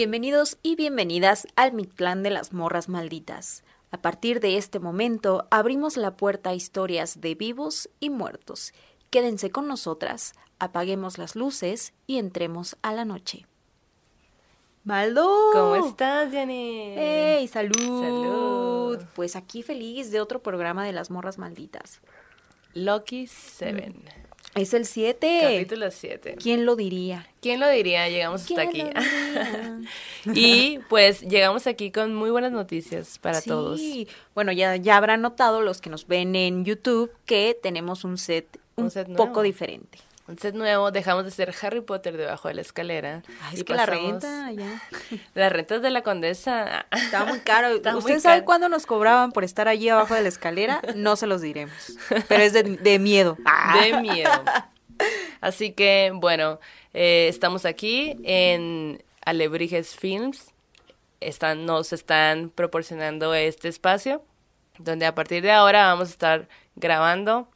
Bienvenidos y bienvenidas al Mictlán de las Morras Malditas. A partir de este momento abrimos la puerta a historias de vivos y muertos. Quédense con nosotras, apaguemos las luces y entremos a la noche. ¡Maldo! ¿Cómo estás, Jenny? ¡Hey! ¡Salud! ¡Salud! Pues aquí feliz de otro programa de las morras malditas. Lucky Seven. Es el 7. Capítulo 7. ¿Quién lo diría? ¿Quién lo diría? Llegamos hasta aquí. Y pues llegamos aquí con muy buenas noticias para sí. todos. Bueno, ya, ya habrán notado los que nos ven en YouTube que tenemos un set un, Un set poco diferente. Un set nuevo, dejamos de ser Harry Potter debajo de la escalera. Ay, es y que la renta ya. Las rentas de la condesa. Estaba muy caro. Está muy ¿Usted sabe caro. cuándo nos cobraban por estar allí abajo de la escalera? No se los diremos. Pero es de, de miedo. Ah. De miedo. Así que, bueno, eh, estamos aquí en Alebrijes Films. Están, nos están proporcionando este espacio donde a partir de ahora vamos a estar grabando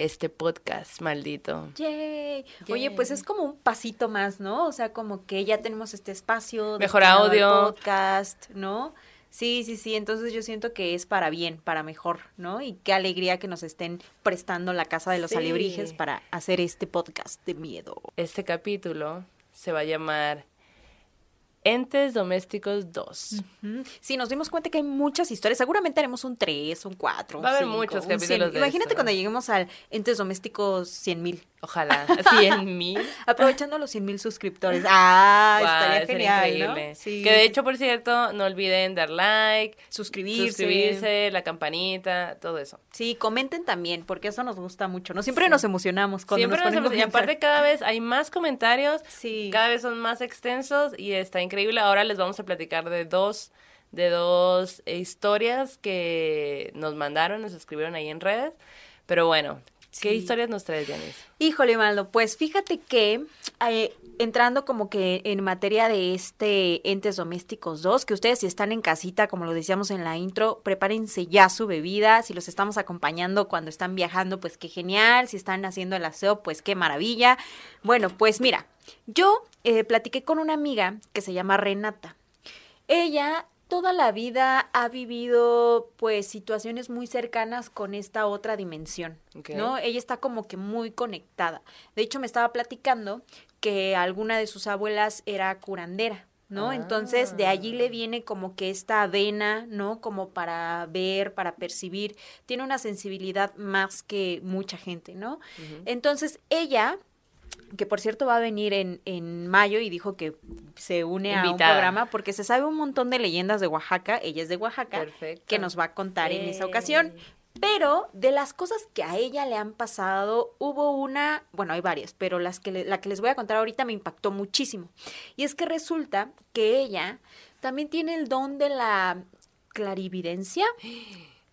este podcast maldito. Yay. Oye, pues es como un pasito más, ¿no? O sea, como que ya tenemos este espacio. Mejor audio. Podcast, ¿no? Sí, sí, sí. Entonces yo siento que es para bien, para mejor, ¿no? Y qué alegría que nos estén prestando la casa de los Sí. alebrijes para hacer este podcast de miedo. Este capítulo se va a llamar Entes Domésticos 2. Ujú. Sí, nos dimos cuenta que hay muchas historias. Seguramente haremos un 3, un 4. Va a haber muchos capítulos de Imagínate esto. cuando lleguemos al entes domésticos 100 mil. Ojalá, 100 mil. Aprovechando los 100 mil suscriptores. Ah, estaría genial, increíble. ¿no? Sí. Que de hecho, por cierto, no olviden dar like, suscribirse. suscribirse, la campanita, todo eso. Sí, comenten también, porque eso nos gusta mucho, ¿no? Siempre nos emocionamos cuando Siempre nos nos hemos- y aparte cada vez hay más comentarios, Sí. cada vez son más extensos y está increíble. Ahora les vamos a platicar de dos, de dos historias que nos mandaron, nos escribieron ahí en redes. Pero bueno, ¿qué Sí. historias nos traes, Janice? Híjole, Maldo, pues fíjate que eh, entrando como que en materia de este Entes Domésticos 2, que ustedes si están en casita, como lo decíamos en la intro, prepárense ya su bebida, si los estamos acompañando cuando están viajando, pues qué genial, si están haciendo el aseo, pues qué maravilla. Bueno, pues mira, yo eh, platiqué con una amiga que se llama Renata. Ella toda la vida ha vivido pues situaciones muy cercanas con esta otra dimensión. ¿no? Ella está como que muy conectada. De hecho, me estaba platicando que alguna de sus abuelas era curandera. ¿No? Entonces de allí le viene como que esta vena, ¿no? Como para ver, para percibir. Tiene una sensibilidad más que mucha gente, ¿no? Entonces ella, que por cierto va a venir en, en mayo y dijo que se une a un Invitada. programa porque se sabe un montón de leyendas de Oaxaca, ella es de Oaxaca, Perfecto. que nos va a contar en esa ocasión. Pero de las cosas que a ella le han pasado, hubo una, bueno, hay varias, pero las que le- la que les voy a contar ahorita me impactó muchísimo. Y es que resulta que ella también tiene el don de la clarividencia,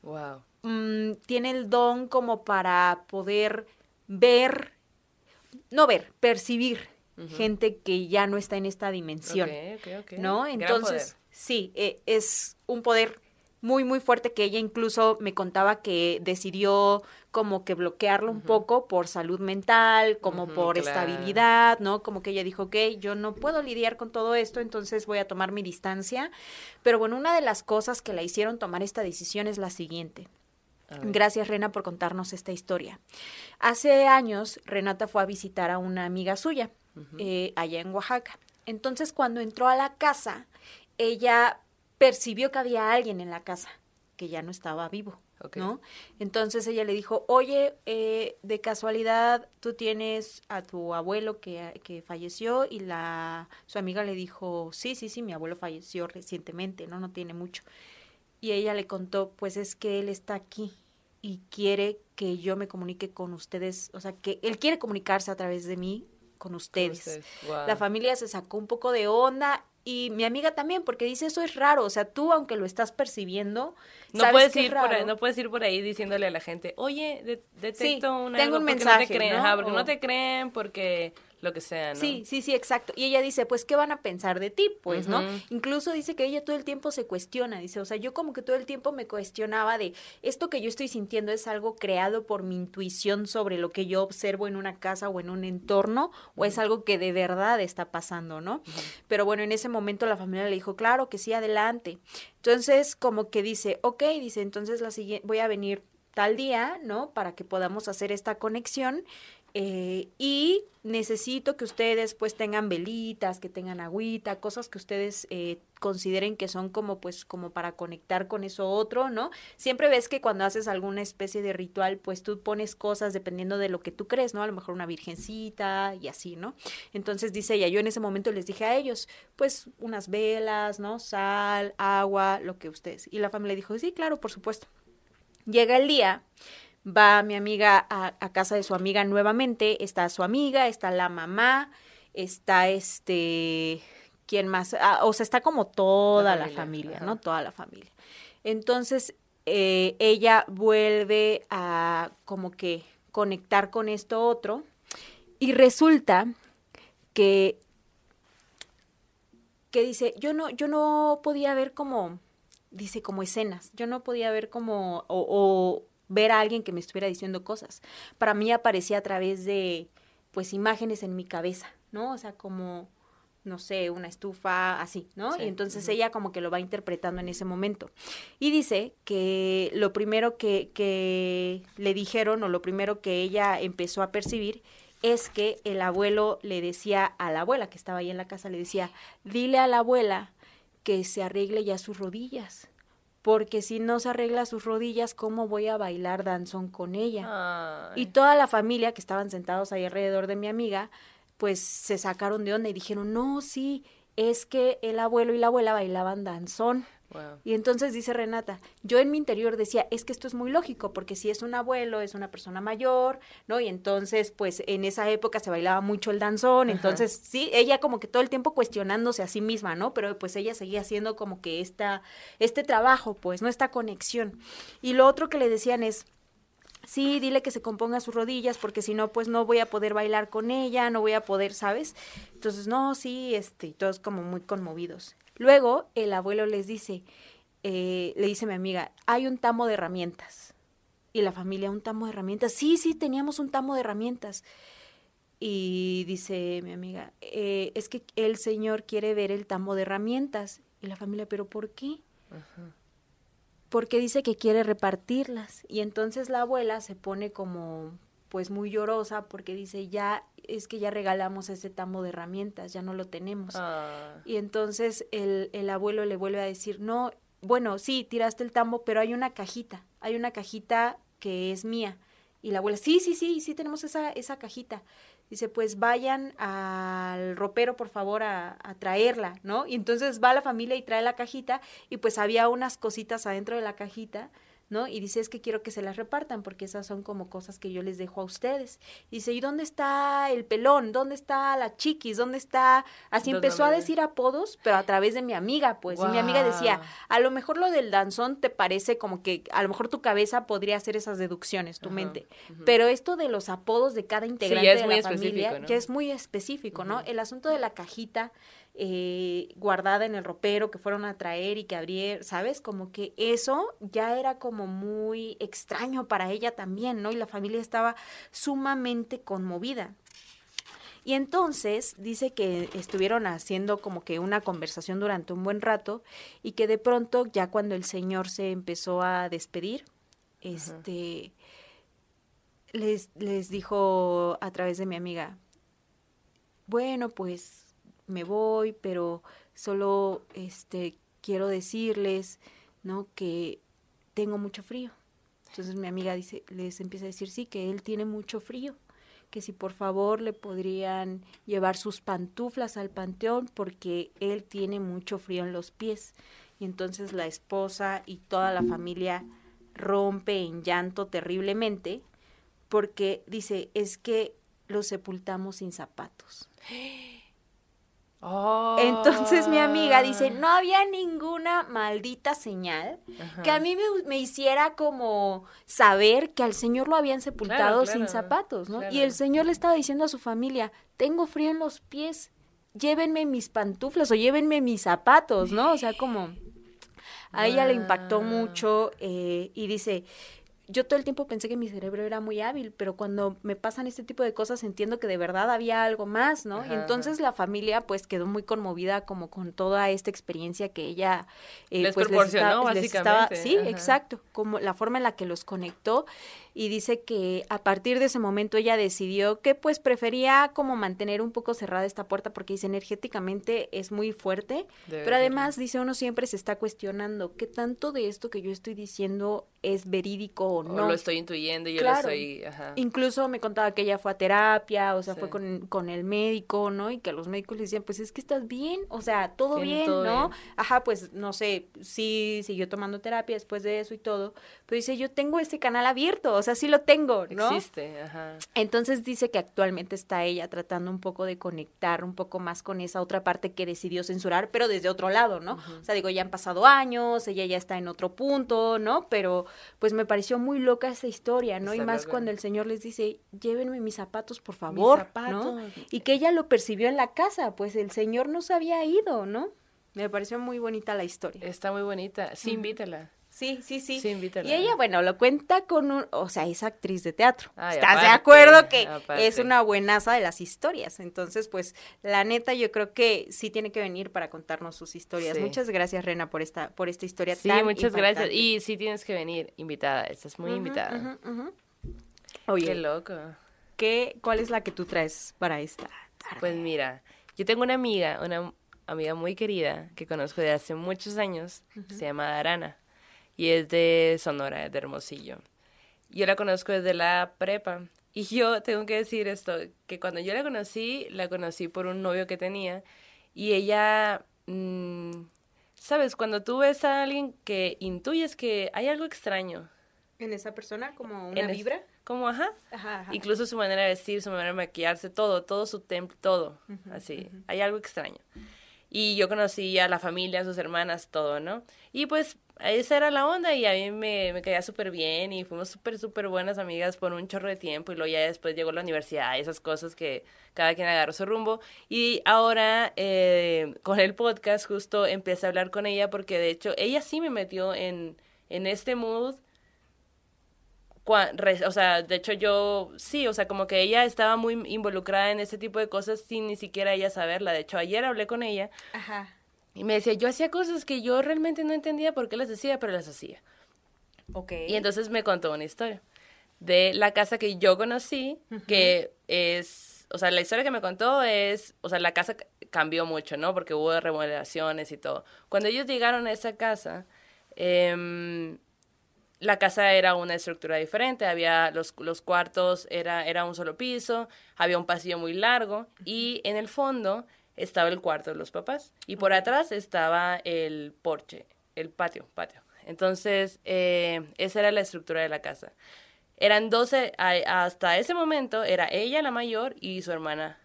Wow. mm, tiene el don como para poder ver, no ver, percibir gente que ya no está en esta dimensión. Ok, ok, ok. ¿No? Entonces, sí, eh, es un poder muy, muy fuerte que ella incluso me contaba que decidió como que bloquearlo un poco por salud mental, como por claro. estabilidad, ¿no? Como que ella dijo, ok, yo no puedo lidiar con todo esto, entonces voy a tomar mi distancia. Pero bueno, una de las cosas que la hicieron tomar esta decisión es la siguiente. Gracias, Rena, por contarnos esta historia. Hace años, Renata fue a visitar a una amiga suya, eh, allá en Oaxaca. Entonces, cuando entró a la casa, ella percibió que había alguien en la casa, que ya no estaba vivo. ¿no? Entonces ella le dijo, oye, eh, de casualidad, tú tienes a tu abuelo que, que falleció y la su amiga le dijo, sí, sí, sí, mi abuelo falleció recientemente, ¿no? No tiene mucho. Y ella le contó, pues es que él está aquí y quiere que yo me comunique con ustedes, o sea, que él quiere comunicarse a través de mí con ustedes. La familia se sacó un poco de onda y mi amiga también, porque dice, eso es raro, o sea, tú aunque lo estás percibiendo, No sabes puedes, que es ir por ahí, no puedes ir por ahí diciéndole a la gente, oye, de- detecto Sí, un tengo algo", un mensaje, no te creen, ¿no? ajá, porque O- no te creen, porque lo que sea, ¿no? Sí, sí, sí, exacto. Y ella dice, pues, ¿qué van a pensar de ti? Pues, ¿no? Incluso dice que ella todo el tiempo se cuestiona, dice, o sea, yo como que todo el tiempo me cuestionaba de, esto que yo estoy sintiendo es algo creado por mi intuición sobre lo que yo observo en una casa o en un entorno, o es algo que de verdad está pasando, ¿no? Pero bueno, en ese momento la familia le dijo, claro, que sí, adelante. Entonces, como que dice, ok, dice, entonces la siguiente, voy a venir tal día, ¿no? Para que podamos hacer esta conexión. Eh, y necesito que ustedes pues tengan velitas, que tengan agüita, cosas que ustedes eh, consideren que son como pues como para conectar con eso otro, ¿no? Siempre ves que cuando haces alguna especie de ritual pues tú pones cosas dependiendo de lo que tú crees, ¿no? A lo mejor una virgencita y así, ¿no? Entonces dice ella, yo en ese momento les dije a ellos, pues unas velas, ¿no? Sal, agua, lo que ustedes. Y la familia dijo, sí, claro, por supuesto. Llega el día, va mi amiga a, a casa de su amiga nuevamente, está su amiga, está la mamá, está este, ¿quién más? Ah, o sea, está como toda la familia. ¿no? Toda la familia. Entonces, eh, ella vuelve a como que conectar con esto otro y resulta que que dice, yo no, yo no podía ver como, dice, como escenas, yo no podía ver como, o, o ver a alguien que me estuviera diciendo cosas. Para mí aparecía a través de, pues, imágenes en mi cabeza, ¿no? O sea, como, no sé, una estufa, así, ¿no? Sí, Y entonces ella como que lo va interpretando en ese momento. Y dice que lo primero que, que le dijeron, o lo primero que ella empezó a percibir, es que el abuelo le decía a la abuela que estaba ahí en la casa, le decía, dile a la abuela que se arregle ya sus rodillas, porque si no se arregla sus rodillas, ¿cómo voy a bailar danzón con ella? Ay. Y toda la familia que estaban sentados ahí alrededor de mi amiga, pues se sacaron de onda y dijeron, no, sí, es que el abuelo y la abuela bailaban danzón. Wow. Y entonces dice Renata, yo en mi interior decía, es que esto es muy lógico, porque si es un abuelo, es una persona mayor, ¿no? Y entonces, pues en esa época se bailaba mucho el danzón, entonces, sí, ella como que todo el tiempo cuestionándose a sí misma, ¿no? Pero pues ella seguía haciendo como que esta, este trabajo, pues, ¿no? Esta conexión. Y lo otro que le decían es, sí, dile que se componga sus rodillas, porque si no, pues no voy a poder bailar con ella, no voy a poder, ¿sabes? Entonces, no, sí, este, y todos como muy conmovidos. Luego, el abuelo les dice, eh, le dice mi amiga, hay un tamo de herramientas. Y la familia, un tamo de herramientas. Sí, sí, teníamos un tamo de herramientas. Y dice mi amiga, "Eh, es que el señor quiere ver el tamo de herramientas. Y la familia, ¿pero por qué? Porque dice que quiere repartirlas. Y entonces la abuela se pone como, pues muy llorosa porque dice, ya, es que ya regalamos ese tamo de herramientas, ya no lo tenemos. Ah. Y entonces el, el abuelo le vuelve a decir, no, bueno, sí, tiraste el tambo, pero hay una cajita, hay una cajita que es mía. Y la abuela, sí, sí, sí, sí tenemos esa, esa cajita. Dice, pues vayan al ropero, por favor, a, a traerla, ¿no? Y entonces va la familia y trae la cajita y pues había unas cositas adentro de la cajita, ¿no? Y dice, es que quiero que se las repartan porque esas son como cosas que yo les dejo a ustedes. Y dice, ¿y dónde está el pelón? ¿Dónde está la chiquis? ¿Dónde está? Así empezó a decir apodos, pero a través de mi amiga, pues. Y mi amiga decía, a lo mejor lo del danzón te parece como que a lo mejor tu cabeza podría hacer esas deducciones, tu mente. Pero esto de los apodos de cada integrante de la familia ya es muy específico, ¿no? El asunto de la cajita eh, guardada en el ropero que fueron a traer y que abrieron, ¿sabes? Como que eso ya era como muy extraño para ella también, ¿no? Y la familia estaba sumamente conmovida. Y entonces dice que estuvieron haciendo como que una conversación durante un buen rato y que de pronto ya cuando el señor se empezó a despedir, este les, les dijo a través de mi amiga, bueno, pues me voy, pero solo este quiero decirles, ¿no? que tengo mucho frío. Entonces mi amiga dice, les empieza a decir sí, que él tiene mucho frío, que si por favor le podrían llevar sus pantuflas al panteón porque él tiene mucho frío en los pies. Y entonces la esposa y toda la familia rompe en llanto terriblemente porque dice, es que lo sepultamos sin zapatos. Entonces mi amiga dice, no había ninguna maldita señal que a mí me, hiciera como saber que al Señor lo habían sepultado sin zapatos, ¿no? Y el Señor le estaba diciendo a su familia, tengo frío en los pies, llévenme mis pantuflas o llévenme mis zapatos, ¿no? O sea, como a ella le impactó mucho eh, y dice, yo todo el tiempo pensé que mi cerebro era muy hábil, pero cuando me pasan este tipo de cosas entiendo que de verdad había algo más, ¿no? y entonces la familia pues quedó muy conmovida como con toda esta experiencia que ella eh, les pues proporcionó, básicamente. sí, exacto, como la forma en la que los conectó y dice que a partir de ese momento ella decidió que pues prefería como mantener un poco cerrada esta puerta porque dice energéticamente es muy fuerte, pero además dice uno siempre se está cuestionando qué tanto de esto que yo estoy diciendo es verídico o no. O lo estoy intuyendo y yo lo estoy... Incluso me contaba que ella fue a terapia, o sea, fue con, con, el médico, ¿no? Y que a los médicos le decían, pues es que estás bien, o sea, todo bien, ¿no? Ajá, pues no sé, sí siguió tomando terapia después de eso y todo, pero dice, yo tengo este canal abierto, o sea, sí lo tengo, ¿no? Existe, ajá. Entonces dice que actualmente está ella tratando un poco de conectar un poco más con esa otra parte que decidió censurar, pero desde otro lado, ¿no? O sea, digo, ya han pasado años, ella ya está en otro punto, ¿no? Pero pues me pareció muy loca esa historia, ¿no? y más cuando el Señor les dice, llévenme mis zapatos, por favor, ¿no? Y que ella lo percibió en la casa, pues el Señor no se había ido, ¿no? Me pareció muy bonita la historia. Está muy bonita, sí, invítela. Sí, sí, sí. Sí. Y ella, bueno, lo cuenta con un, o sea, es actriz de teatro. ¿Estás de acuerdo que es una buenaza de las historias? Entonces, pues, la neta, yo creo que sí tiene que venir para contarnos sus historias. Muchas gracias, Rena, por esta, por esta historia sí, muchas gracias. Y sí tienes que venir, invitada. Estás muy invitada. Oye. Qué loco. ¿qué, ¿Cuál es la que tú traes para esta tarde? Pues mira, yo tengo una amiga, una amiga muy querida que conozco de hace muchos años. Se llama Arana y es de Sonora, de Hermosillo. Yo la conozco desde la prepa y yo tengo que decir esto, que cuando yo la conocí, la conocí por un novio que tenía y ella, mm, sabes, cuando tú ves a alguien que intuyes que hay algo extraño. ¿En esa persona? ¿Como una vibra? como, ajá. Incluso su manera de vestir, su manera de maquillarse, todo, todo su templo, todo, así. Hay algo extraño. Y yo conocí a la familia, a sus hermanas, todo, ¿no? Y pues esa era la onda y a mí me, me caía súper bien y fuimos súper, súper buenas amigas por un chorro de tiempo y luego ya después llegó la universidad esas cosas que cada quien agarró su rumbo. Y ahora eh, con el podcast justo empecé a hablar con ella porque de hecho ella sí me metió en, en este mood. O sea, de hecho yo sí, o sea, como que ella estaba muy involucrada en ese tipo de cosas sin ni siquiera ella saberla. De hecho, ayer hablé con ella. Ajá y me decía, yo hacía cosas que yo realmente no entendía por qué las hacía, pero las hacía. Ok. Y entonces me contó una historia de la casa que yo conocí, que es, o sea, la historia que me contó es, o sea, la casa cambió mucho, ¿no? Porque hubo remodelaciones y todo. Cuando ellos llegaron a esa casa, eh, la casa era una estructura diferente, había los, los cuartos, era, era un solo piso, había un pasillo muy largo y en el fondo estaba el cuarto de los papás y por atrás estaba el porche, el patio, patio. Entonces, eh, esa era la estructura de la casa. Eran 12, hasta ese momento era ella la mayor y su hermana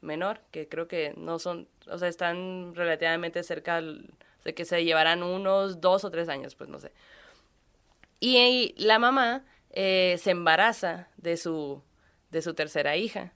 menor, que creo que no son, o sea, están relativamente cerca de que se llevarán unos dos o tres años, pues no sé. Y, la mamá eh, se embaraza de su, de su tercera hija.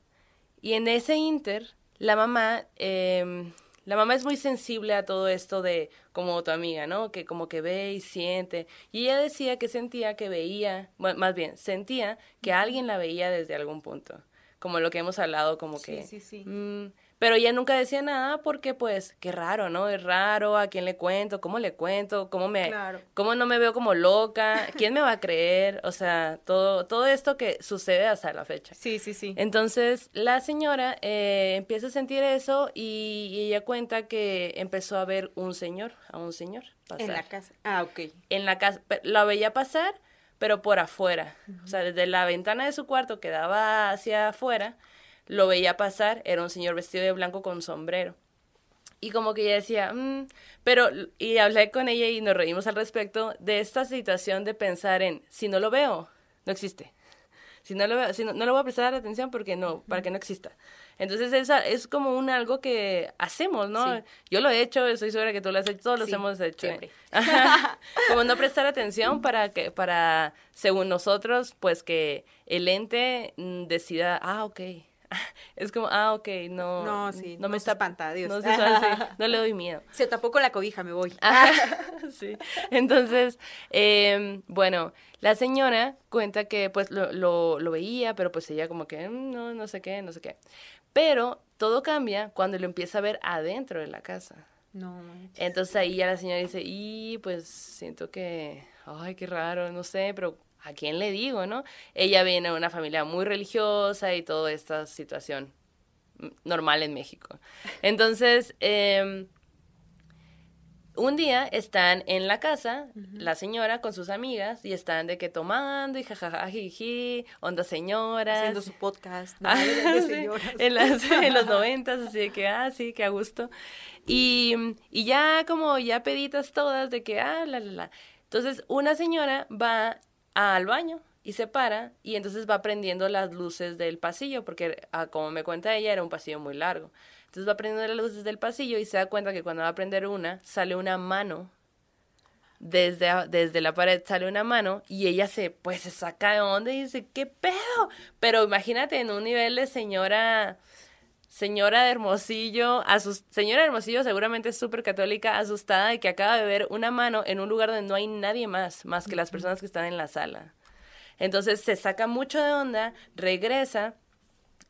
Y en ese inter, la mamá em, la mamá es muy sensible a todo esto de como tu amiga, ¿no? Que como que ve y siente. Y ella decía que sentía que veía, bueno, más bien, sentía que alguien la veía desde algún punto. Como lo que hemos hablado, como que... Sí, sí, sí. mm, pero ella nunca decía nada porque, pues, qué raro, ¿no? Es raro, ¿a quién le cuento? ¿Cómo le cuento? ¿Cómo me, Claro. cómo no me veo como loca? ¿Quién me va a creer? O sea, todo, todo esto que sucede hasta la fecha. Sí, sí, sí. Entonces, la señora eh, empieza a sentir eso y, y ella cuenta que empezó a ver un señor, a un señor pasar. En la casa. Ah, ok. En la casa, la veía pasar, pero por afuera. O sea, desde la ventana de su cuarto que daba hacia afuera, lo veía pasar, era un señor vestido de blanco con sombrero. Y como que ella decía, "Mm", pero, y hablé con ella y nos reímos al respecto de esta situación de pensar en, si no lo veo, no existe. Si no lo veo, si no, no le voy a prestar atención porque no, para que no exista. Entonces esa es como un algo que hacemos, ¿no? Sí. Yo lo he hecho, estoy segura que tú lo has hecho, todos los Sí, hemos hecho. siempre. como no prestar atención para que, para, según nosotros, pues que el ente mm, decida, ah, ok. Es como, ah, ok, no. No, sí, no no me está espanta, Dios. No, se espanta, sí, no le doy miedo. Se tapó con la cobija, me voy. sí. Entonces, eh, bueno, la señora cuenta que pues lo, lo, lo veía, pero pues ella como que "Mm, no, no sé qué, no sé qué. Pero todo cambia cuando lo empieza a ver adentro de la casa. No. Entonces ahí ya la señora dice, y pues siento que, ay, qué raro, no sé, pero ¿a quién le digo, no? Ella viene de una familia muy religiosa y toda esta situación normal en México. Entonces, em, un día están en la casa, la señora con sus amigas, y están de que tomando y jajaja, jiji, onda señoras. Haciendo su podcast. ¿no? Ah, de sí, señoras. en, las- en los noventas, así de que, ah, sí, que a gusto. Y, y ya como ya peditas todas de que, ah, la, la, la. Entonces, una señora va al baño y se para y entonces va prendiendo las luces del pasillo, porque ah, como me cuenta ella, era un pasillo muy largo. Entonces va prendiendo las luces del pasillo y se da cuenta que cuando va a prender una, sale una mano desde, desde la pared sale una mano y ella se, pues, se saca de onda y dice, ¿qué pedo? Pero imagínate en un nivel de señora, señora de Hermosillo, señora de Hermosillo seguramente es súper católica, asustada de que acaba de ver una mano en un lugar donde no hay nadie más, más que las personas que están en la sala. Entonces se saca mucho de onda, regresa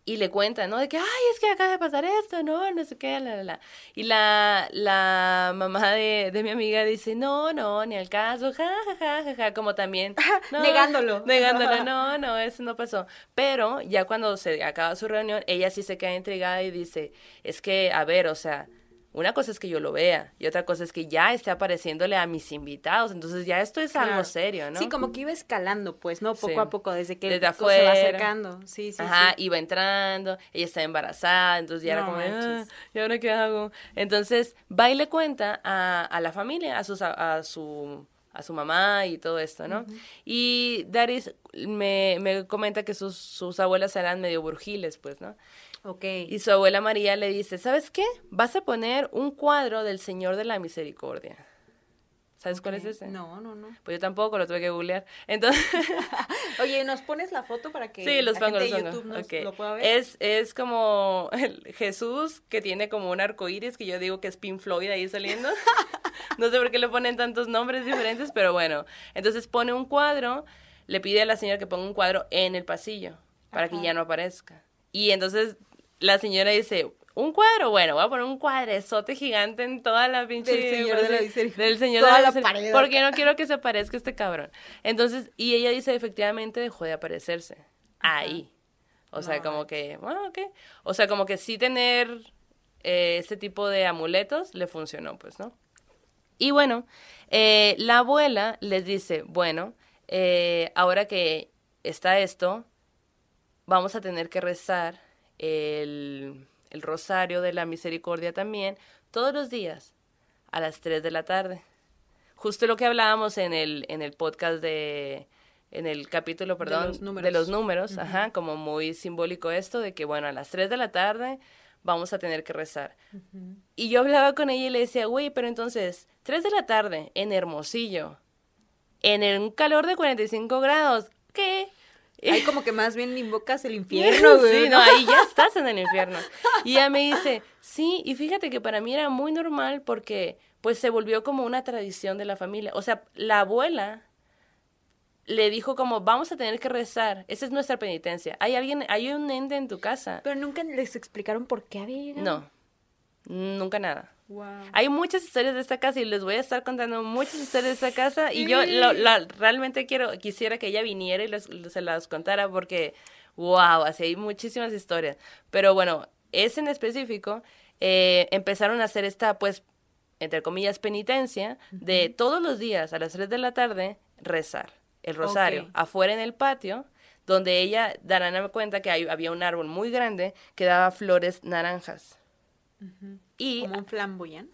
y le cuenta, ¿no? De que, ay, es que acaba de pasar esto, no, no sé qué, la, la, la. Y la, la mamá de, de mi amiga dice, no, no, ni al caso, ja, ja, ja, ja, ja, como también. no, Negándolo. Negándolo, no, no, eso no pasó. Pero ya cuando se acaba su reunión, ella sí se queda intrigada y dice, es que, a ver, o sea, una cosa es que yo lo vea y otra cosa es que ya esté apareciéndole a mis invitados. Entonces ya esto es algo serio, ¿no? Sí, como que iba escalando, pues, ¿no? Poco Sí. a poco, desde que Desde el co- se va afuera. acercando. Sí, sí, Ajá, sí. iba entrando, ella estaba embarazada, entonces ya era como, ah. ¿y ahora qué hago? Entonces va y le cuenta a, a la familia, a, sus, a, a su a su mamá y todo esto, ¿no? Y Daris me, me comenta que sus, sus abuelas eran medio burgiles, pues, ¿no? Ok. Y su abuela María le dice, ¿sabes qué? Vas a poner un cuadro del Señor de la Misericordia. ¿Sabes cuál es ese? No, no, no. Pues yo tampoco, lo tuve que googlear. Entonces... Oye, ¿nos pones la foto para que Sí, los la pongo, gente los de pongo. YouTube nos lo pueda ver? Es, es como el Jesús que tiene como un arco iris que yo digo que es Pink Floyd ahí saliendo. no sé por qué le ponen tantos nombres diferentes, pero bueno. Entonces pone un cuadro, le pide a la señora que ponga un cuadro en el pasillo para que ya no aparezca. Y entonces la señora dice, ¿un cuadro? Bueno, voy a poner un cuadrezote gigante en toda la pinche... Del Señor de la. Del Señor Toda de la Misericordia. pared Porque no quiero que se aparezca este cabrón. Entonces, y ella dice, efectivamente dejó de aparecerse. Ahí. O sea, como que, bueno, ok. O sea, como que sí tener eh, este tipo de amuletos le funcionó, pues, ¿no? Y bueno, eh, la abuela les dice, bueno, eh, ahora que está esto, vamos a tener que rezar el, el rosario de la misericordia también todos los días a las 3 de la tarde. Justo lo que hablábamos en el, en el podcast de, en el capítulo, perdón, los números. de los números, ajá, como muy simbólico esto de que, bueno, a las 3 de la tarde vamos a tener que rezar. Y yo hablaba con ella y le decía, güey, pero entonces, 3 de la tarde en Hermosillo, en el- un calor de 45 grados, ¿qué? Ahí como que más bien invocas el infierno, güey. Sí, no, ahí ya estás en el infierno. Y ella me dice, sí, y fíjate que para mí era muy normal porque pues se volvió como una tradición de la familia. O sea, la abuela le dijo como, vamos a tener que rezar, esa es nuestra penitencia. Hay alguien, hay un ente en tu casa. Pero nunca les explicaron por qué había. No, nunca nada. Wow. Hay muchas historias de esta casa y les voy a estar contando muchas historias de esta casa y yo lo- la- realmente quiero quisiera que ella viniera y se las contara porque wow, así hay muchísimas historias. Pero bueno, ese en específico eh, empezaron a hacer esta pues entre comillas penitencia de todos los días a las 3 de la tarde rezar el rosario afuera en el patio donde ella darán cuenta que hay- había un árbol muy grande que daba flores naranjas. Y Como un flamboyán.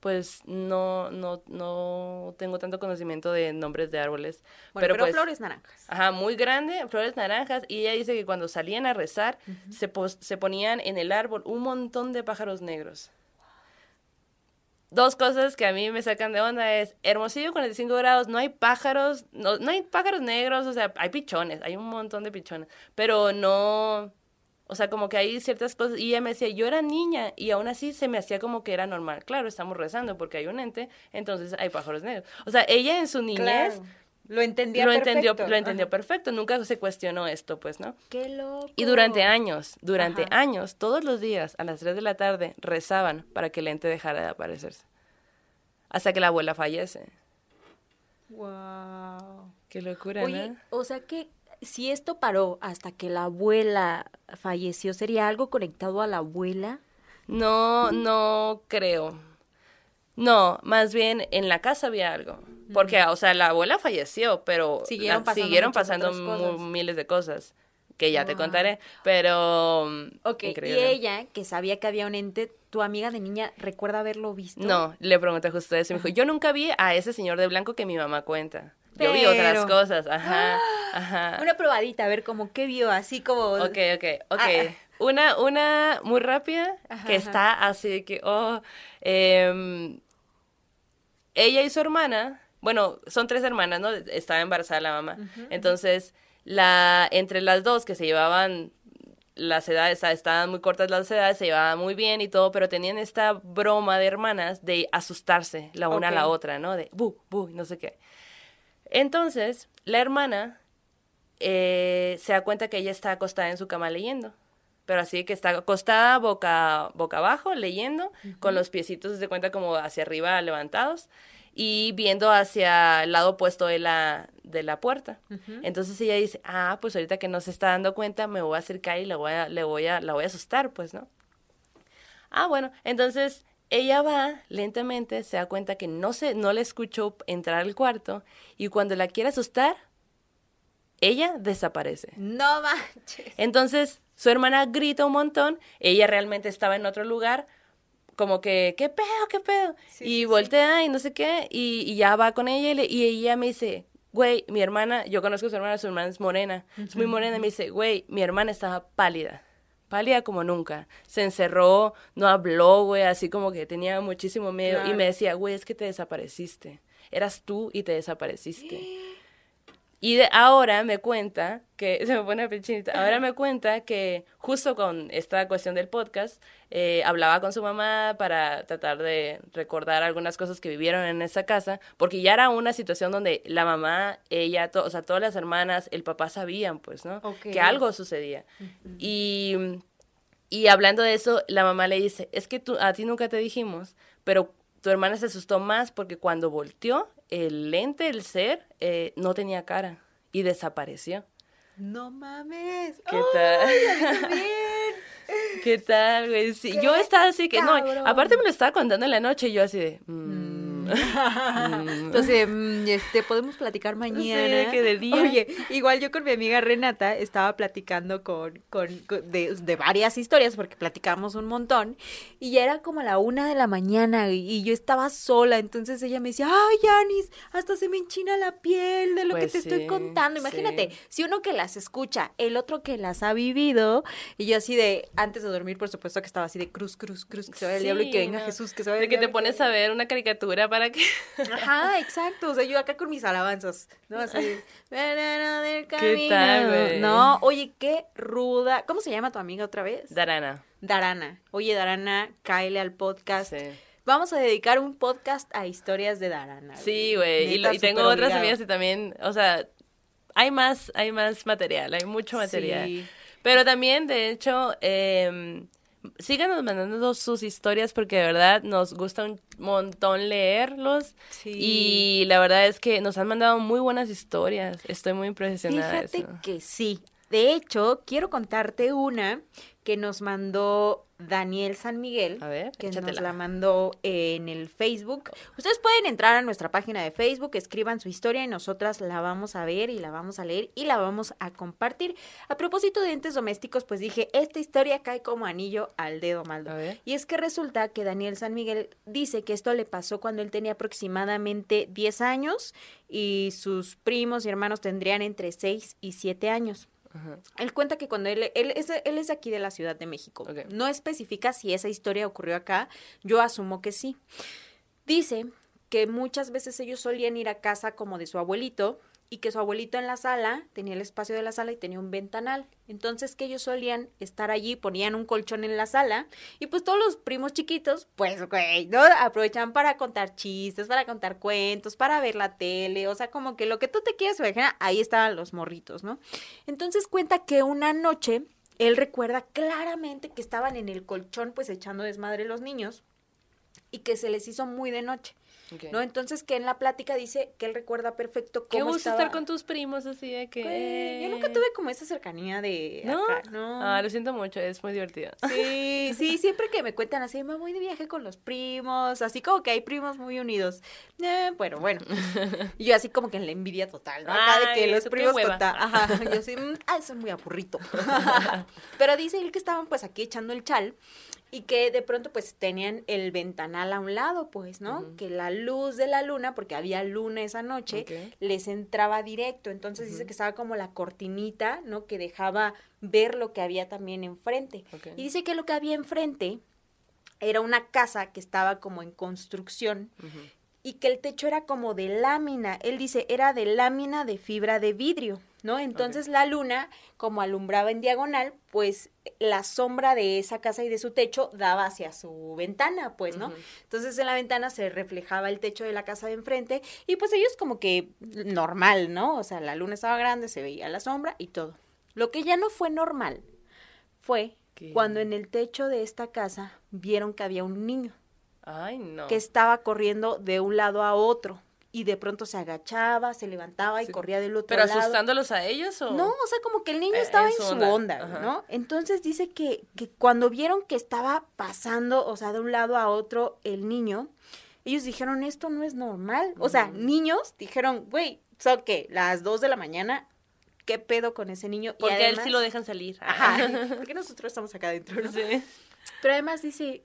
pues no, no, no tengo tanto conocimiento de nombres de árboles. Bueno, pero, pero, pues, flores naranjas. Ajá, muy grande, flores naranjas. Y ella dice que cuando salían a rezar, se, pos- se ponían en el árbol un montón de pájaros negros. Dos cosas que a mí me sacan de onda es, Hermosillo 45 grados, no hay pájaros, no, no hay pájaros negros, o sea, hay pichones, hay un montón de pichones, pero no, o sea, como que hay ciertas cosas, y ella me decía, yo era niña, y aún así se me hacía como que era normal. Claro, estamos rezando porque hay un ente, entonces hay pájaros negros. O sea, ella en su niñez Claro. Lo entendía lo entendió, perfecto. lo entendió Ajá. perfecto, nunca se cuestionó esto, pues, ¿no? Qué loco. Y durante años, durante Ajá. años, todos los días, a las 3 de la tarde, rezaban para que el ente dejara de aparecerse. Hasta que la abuela fallece. Wow. Qué locura, Oye, ¿no? o sea que si esto paró hasta que la abuela falleció, ¿sería algo conectado a la abuela? No, no creo. No, más bien en la casa había algo. Porque, o sea, la abuela falleció, pero Siguieron pasando siguieron miles de cosas que ya te contaré. Pero. mm, Ok, increíble. y ella, que sabía que había un ente, tu amiga de niña, ¿recuerda haberlo visto? No, le pregunté justo eso. y Me dijo, yo nunca vi a ese señor de blanco que mi mamá cuenta. Yo vi otras cosas. Ajá, ajá. Una probadita, a ver como qué vio, así como... Ok, ok, ok. Ah. Una, una muy rápida Ajá, que ajá. está así que, oh, em, ella y su hermana, bueno, son tres hermanas, ¿no? Estaba embarazada la mamá. Entonces, la, entre las dos que se llevaban las edades, estaban muy cortas las edades, se llevaban muy bien y todo, pero tenían esta broma de hermanas de asustarse la una a la otra, ¿no? De bu, bu, no sé qué. Entonces, la hermana eh, se da cuenta que ella está acostada en su cama leyendo. Pero así que está acostada boca, boca abajo leyendo, con los piecitos de cuenta como hacia arriba levantados y viendo hacia el lado opuesto de la, de la puerta. Entonces ella dice, ah, pues ahorita que no se está dando cuenta, me voy a acercar y le voy a, le voy a, la voy a asustar, pues, ¿no? Ah, bueno, entonces ella va lentamente, se da cuenta que no se, no le escuchó entrar al cuarto y cuando la quiere asustar, ella desaparece. No manches. Entonces su hermana grita un montón, ella realmente estaba en otro lugar, como que, ¿qué pedo, qué pedo? Sí, y sí, sí. voltea y no sé qué, y, y ya va con ella y, le- y ella me dice, güey, mi hermana, yo conozco a su hermana, su hermana es morena, es muy morena, y me dice, güey, mi hermana estaba pálida. Pálida como nunca. Se encerró, no habló, güey, así como que tenía muchísimo miedo. Y me decía, güey, es que te desapareciste. Eras tú y te desapareciste. Y de ahora me cuenta que, se me pone pechinita, ahora me cuenta que justo con esta cuestión del podcast, eh, hablaba con su mamá para tratar de recordar algunas cosas que vivieron en esa casa, porque ya era una situación donde la mamá, ella, to- o sea, todas las hermanas, el papá sabían, pues, ¿no? Ok. Que algo sucedía. Y, y hablando de eso, la mamá le dice, es que tú, a ti nunca te dijimos, pero tu hermana se asustó más porque cuando volteó, el lente, el ser, eh, no tenía cara y desapareció. No mames. ¿Qué tal? ¿Qué tal, güey? Sí, yo estaba así que, no, aparte me lo estaba contando en la noche y yo así de... mm, Entonces, mm, este, podemos platicar mañana. que de día. Oye, igual yo con mi amiga Renata estaba platicando con, con, con- de, de varias historias, porque platicamos un montón, y ya era como la una de la mañana, y, y yo estaba sola, entonces ella me decía, ay, Yanis, hasta se me enchina la piel de lo Pues que te estoy sí, contando. Imagínate, sí. si uno que las escucha, el otro que las ha vivido, y yo así de, antes de dormir, por supuesto que estaba así de cruz, cruz, cruz, que se vaya el diablo y que Sí, venga no. Jesús, que se vaya De el que te diablo pones a ver una caricatura para ¿para qué? Ajá, exacto. O sea, yo acá con mis alabanzas, ¿no? Así. veneno del camino. tal, güey? No, oye, qué ruda. ¿Cómo se llama tu amiga otra vez? Darana. Darana. Oye, Darana, cáele al podcast. Sí. Vamos a dedicar un podcast a historias de Darana. Sí, güey. Y, Neta, lo- y tengo otras amigas que también, o sea, hay más, hay más material, hay mucho material. Sí. Pero también, de hecho, eh, síganos mandando sus historias porque de verdad nos gusta un montón leerlos. Sí. Y la verdad es que nos han mandado muy buenas historias. Estoy muy impresionada. de Fíjate eso. que sí. De hecho, quiero contarte una que nos mandó Daniel San Miguel, A ver, que nos la mandó en el Facebook. Ustedes pueden entrar a nuestra página de Facebook, escriban su historia y nosotras la vamos a ver y la vamos a leer y la vamos a compartir. A propósito de entes domésticos, pues dije, esta historia cae como anillo al dedo, Maldo. Y es que resulta que Daniel San Miguel dice que esto le pasó cuando él tenía aproximadamente 10 años y sus primos y hermanos tendrían entre 6 y 7 años. Él cuenta que cuando él, él, es, él es de aquí de la Ciudad de México. No especifica si esa historia ocurrió acá. Yo asumo que sí. Dice que muchas veces ellos solían ir a casa como de su abuelito y que su abuelito en la sala tenía el espacio de la sala y tenía un ventanal. Entonces que ellos solían estar allí, ponían un colchón en la sala y pues todos los primos chiquitos, pues güey, ¿no? Aprovechan para contar chistes, para contar cuentos, para ver la tele, o sea, como que lo que tú te quieras imaginar, ahí estaban los morritos, ¿no? Entonces cuenta que una noche él recuerda claramente que estaban en el colchón pues echando desmadre los niños y que se les hizo muy de noche. ¿No? Entonces que en la plática dice que él recuerda perfecto Qué cómo gusto estaba. estar con tus primos así de que... Yo nunca tuve como esa cercanía de ¿No? acá, ¿no? Ah, lo siento mucho, es muy divertido. Sí, sí, siempre que me cuentan así, me voy de viaje con los primos, así como que hay primos muy unidos. Eh, bueno, bueno. Y yo así como que en la envidia total, ¿no? Acá de que Ay, los qué primos total. Ajá. Yo así, mm, ah, eso es muy aburrito. Pero dice él que estaban pues aquí echando el chal y que de pronto pues tenían el ventanal a un lado, pues, ¿no? Que la luz de la luna, porque había luna esa noche, les entraba directo. Entonces dice que estaba como la cortinita, ¿no? Que dejaba ver lo que había también enfrente. Y dice que lo que había enfrente era una casa que estaba como en construcción y que el techo era como de lámina. Él dice, era de lámina de fibra de vidrio, ¿no? Entonces la luna, como alumbraba en diagonal, pues la sombra de esa casa y de su techo daba hacia su ventana, pues, ¿no? Entonces en la ventana se reflejaba el techo de la casa de enfrente y pues ellos como que normal, ¿no? O sea, la luna estaba grande, se veía la sombra y todo. Lo que ya no fue normal fue ¿Qué? cuando en el techo de esta casa vieron que había un niño Ay, no. que estaba corriendo de un lado a otro y de pronto se agachaba, se levantaba y Sí. corría del otro ¿Pero lado. asustándolos a ellos o...? No, o sea, como que el niño Eh, estaba en su onda, ajá. ¿no? Entonces dice que, que cuando vieron que estaba pasando, o sea, de un lado a otro el niño, ellos dijeron, esto no es normal. O sea, niños dijeron, güey, ¿son qué? Las dos de la mañana, ¿qué pedo con ese niño? Y Porque a él sí lo dejan salir. Ajá, porque nosotros estamos acá adentro, ¿no? Sí. Pero además dice,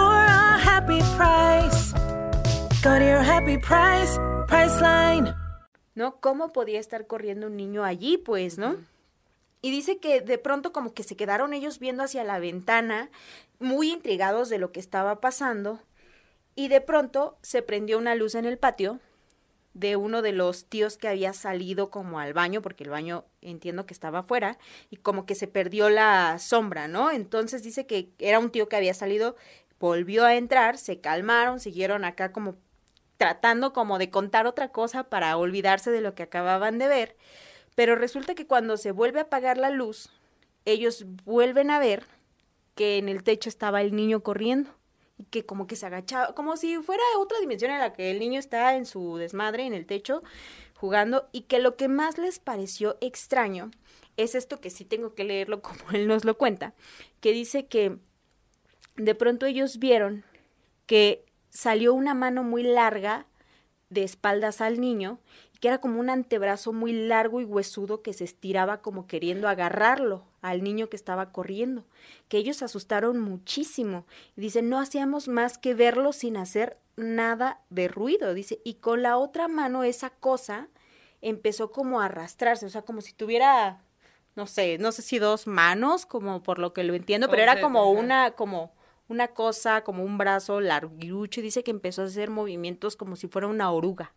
happy price. Go to your happy price, Priceline. ¿no? ¿Cómo podía estar corriendo un niño allí, pues, no? Y dice que de pronto como que se quedaron ellos viendo hacia la ventana, muy intrigados de lo que estaba pasando, y de pronto se prendió una luz en el patio de uno de los tíos que había salido como al baño, porque el baño entiendo que estaba afuera, y como que se perdió la sombra, ¿no? Entonces dice que era un tío que había salido, volvió a entrar, se calmaron, siguieron acá como tratando como de contar otra cosa para olvidarse de lo que acababan de ver, pero resulta que cuando se vuelve a apagar la luz, ellos vuelven a ver que en el techo estaba el niño corriendo y que como que se agachaba, como si fuera otra dimensión en la que el niño está en su desmadre en el techo jugando. Y que lo que más les pareció extraño es esto que sí tengo que leerlo como él nos lo cuenta, que dice que de pronto ellos vieron que salió una mano muy larga de espaldas al niño, que era como un antebrazo muy largo y huesudo que se estiraba como queriendo agarrarlo al niño que estaba corriendo, que ellos se asustaron muchísimo. Dice, no hacíamos más que verlo sin hacer nada de ruido, dice, y con la otra mano esa cosa empezó como a arrastrarse, o sea, como si tuviera, no sé, no sé si dos manos, como por lo que lo entiendo, pero era como una, como una cosa, como un brazo larguirucho, y dice que empezó a hacer movimientos como si fuera una oruga,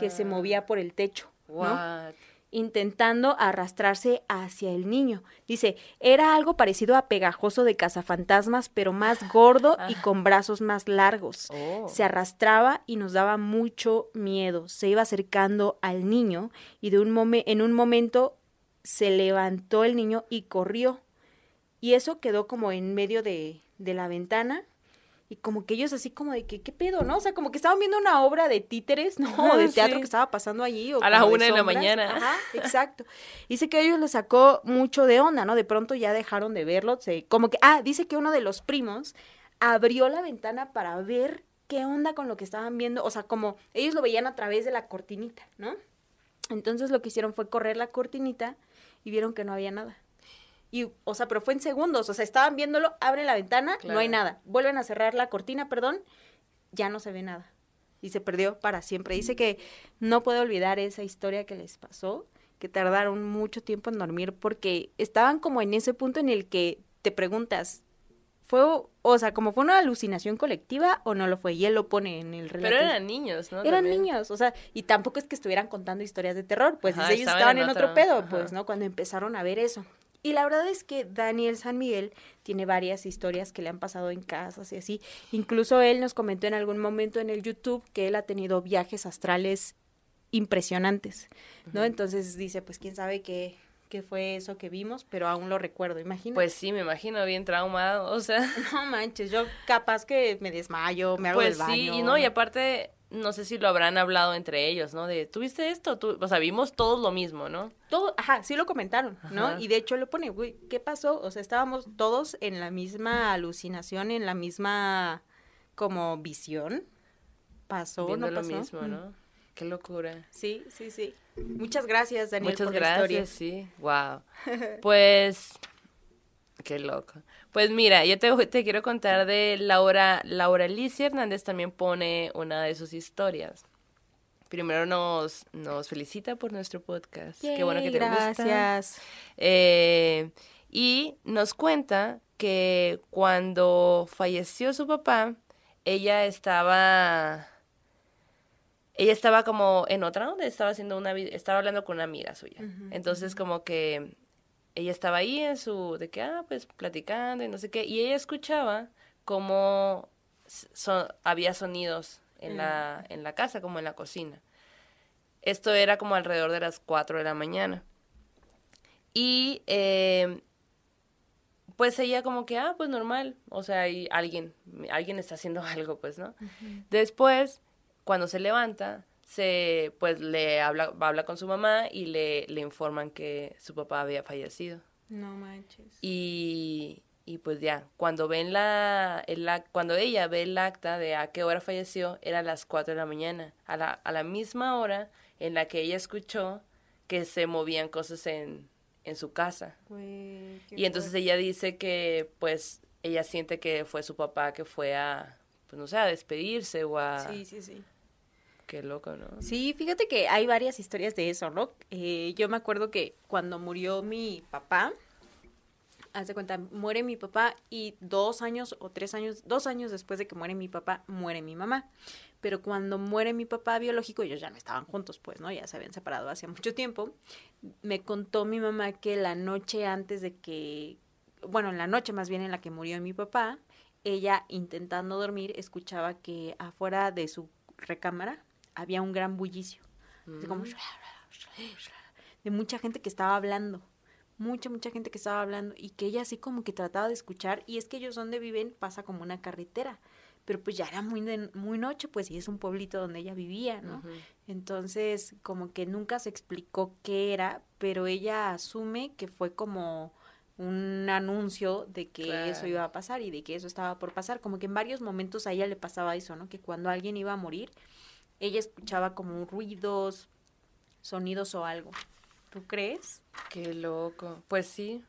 que se Ah. movía por el techo, ¿no? Intentando arrastrarse hacia el niño. Dice, era algo parecido a pegajoso de cazafantasmas, pero más gordo y con brazos más largos. Oh. Se arrastraba y nos daba mucho miedo. Se iba acercando al niño y de un momen- en un momento se levantó el niño y corrió. Y eso quedó como en medio de, de la ventana. Y como que ellos así como de que, ¿qué pedo, no? O sea, como que estaban viendo una obra de títeres, ¿no? O de teatro sí. que estaba pasando allí. o A la como una de la sombras. mañana. Ajá, exacto. Dice que a ellos les sacó mucho de onda, ¿no? De pronto ya dejaron de verlo. Se, como que, ah, dice que uno de los primos abrió la ventana para ver qué onda con lo que estaban viendo. O sea, como ellos lo veían a través de la cortinita, ¿no? Entonces lo que hicieron fue correr la cortinita y vieron que no había nada. Y, o sea, pero fue en segundos, o sea, estaban viéndolo, abren la ventana, no hay nada. Vuelven a cerrar la cortina, perdón, ya no se ve nada. Y se perdió para siempre. Dice que no puede olvidar esa historia que les pasó, que tardaron mucho tiempo en dormir porque estaban como en ese punto en el que te preguntas, ¿fue, o sea, como fue una alucinación colectiva o no lo fue? Y él lo pone en el relato. Pero eran niños, ¿no? Eran También. niños, o sea, y tampoco es que estuvieran contando historias de terror, pues Ajá, ellos estaban en en otro otro- pedo, ajá. pues, ¿no? Cuando empezaron a ver eso. Y la verdad es que Daniel San Miguel tiene varias historias que le han pasado en casas y así. Incluso él nos comentó en algún momento en el YouTube que él ha tenido viajes astrales impresionantes, ¿no? Entonces dice, pues quién sabe qué, qué fue eso que vimos, pero aún lo recuerdo, imagínate. Pues sí, me imagino bien traumado, o sea. no manches, yo capaz que me desmayo, me hago Pues del sí, baño. y no, y aparte, no sé si lo habrán hablado entre ellos, ¿no? De, ¿tuviste esto? Tú? O sea, vimos todos lo mismo, ¿no? todo, ajá, sí lo comentaron, ¿no? Ajá. Y de hecho lo pone, güey, ¿qué pasó? O sea, estábamos todos en la misma alucinación, en la misma como visión. ¿Pasó? Viendo ¿No lo pasó? mismo, Mm. ¿no? Qué locura. Sí, sí, sí. Muchas gracias, Daniel, Muchas por la historia. gracias, sí. Wow. Pues, qué loco. Pues mira, yo te, te quiero contar de Laura, Laura Alicia Hernández también pone una de sus historias. Primero nos, nos felicita por nuestro podcast. qué bueno que te gusta. Gracias. Eh, y nos cuenta que cuando falleció su papá, ella estaba, ella estaba como en otra onda, estaba haciendo una, estaba hablando con una amiga suya. Entonces como que ella estaba ahí en su, de que, ah, pues platicando y no sé qué, y ella escuchaba so- había sonidos en la, en la casa, como en la cocina. Esto era como alrededor de las 4 de la mañana. Y eh, pues ella como que, ah, pues normal, o sea, y alguien, alguien está haciendo algo, pues, ¿no? Después, cuando se levanta, se, pues le habla, habla con su mamá y le, le informan que su papá había fallecido. No manches. Y, y pues ya, cuando ven la, el, cuando ella ve el acta de a qué hora falleció, era a las 4 de la mañana, a la, a la misma hora en la que ella escuchó que se movían cosas en, en su casa. Y entonces fuerte. ella dice que pues ella siente que fue su papá que fue a, pues no sé, a despedirse o a... Sí, sí, sí. Qué loco, ¿no? Sí, fíjate que hay varias historias de eso, ¿no? Eh, yo me acuerdo que cuando murió mi papá, haz de cuenta, muere mi papá y dos años o tres años, dos años después de que muere mi papá, muere mi mamá. Pero cuando muere mi papá biológico, ellos ya no estaban juntos, pues, ¿no? Ya se habían separado hace mucho tiempo. Me contó mi mamá que la noche antes de que, bueno, en la noche más bien en la que murió mi papá, ella intentando dormir escuchaba que afuera de su recámara había un gran bullicio. Como de mucha gente que estaba hablando. Mucha, mucha gente que estaba hablando y que ella así como que trataba de escuchar. Y es que ellos donde viven pasa como una carretera. Pero pues ya era muy, de- muy noche, pues, y es un pueblito donde ella vivía, ¿no? Entonces, como que nunca se explicó qué era, pero ella asume que fue como un anuncio de que eso iba a pasar y de que eso estaba por pasar. Como que en varios momentos a ella le pasaba eso, ¿no? Que cuando alguien iba a morir, ella escuchaba como ruidos, sonidos o algo. ¿Tú crees? Qué loco. Pues sí.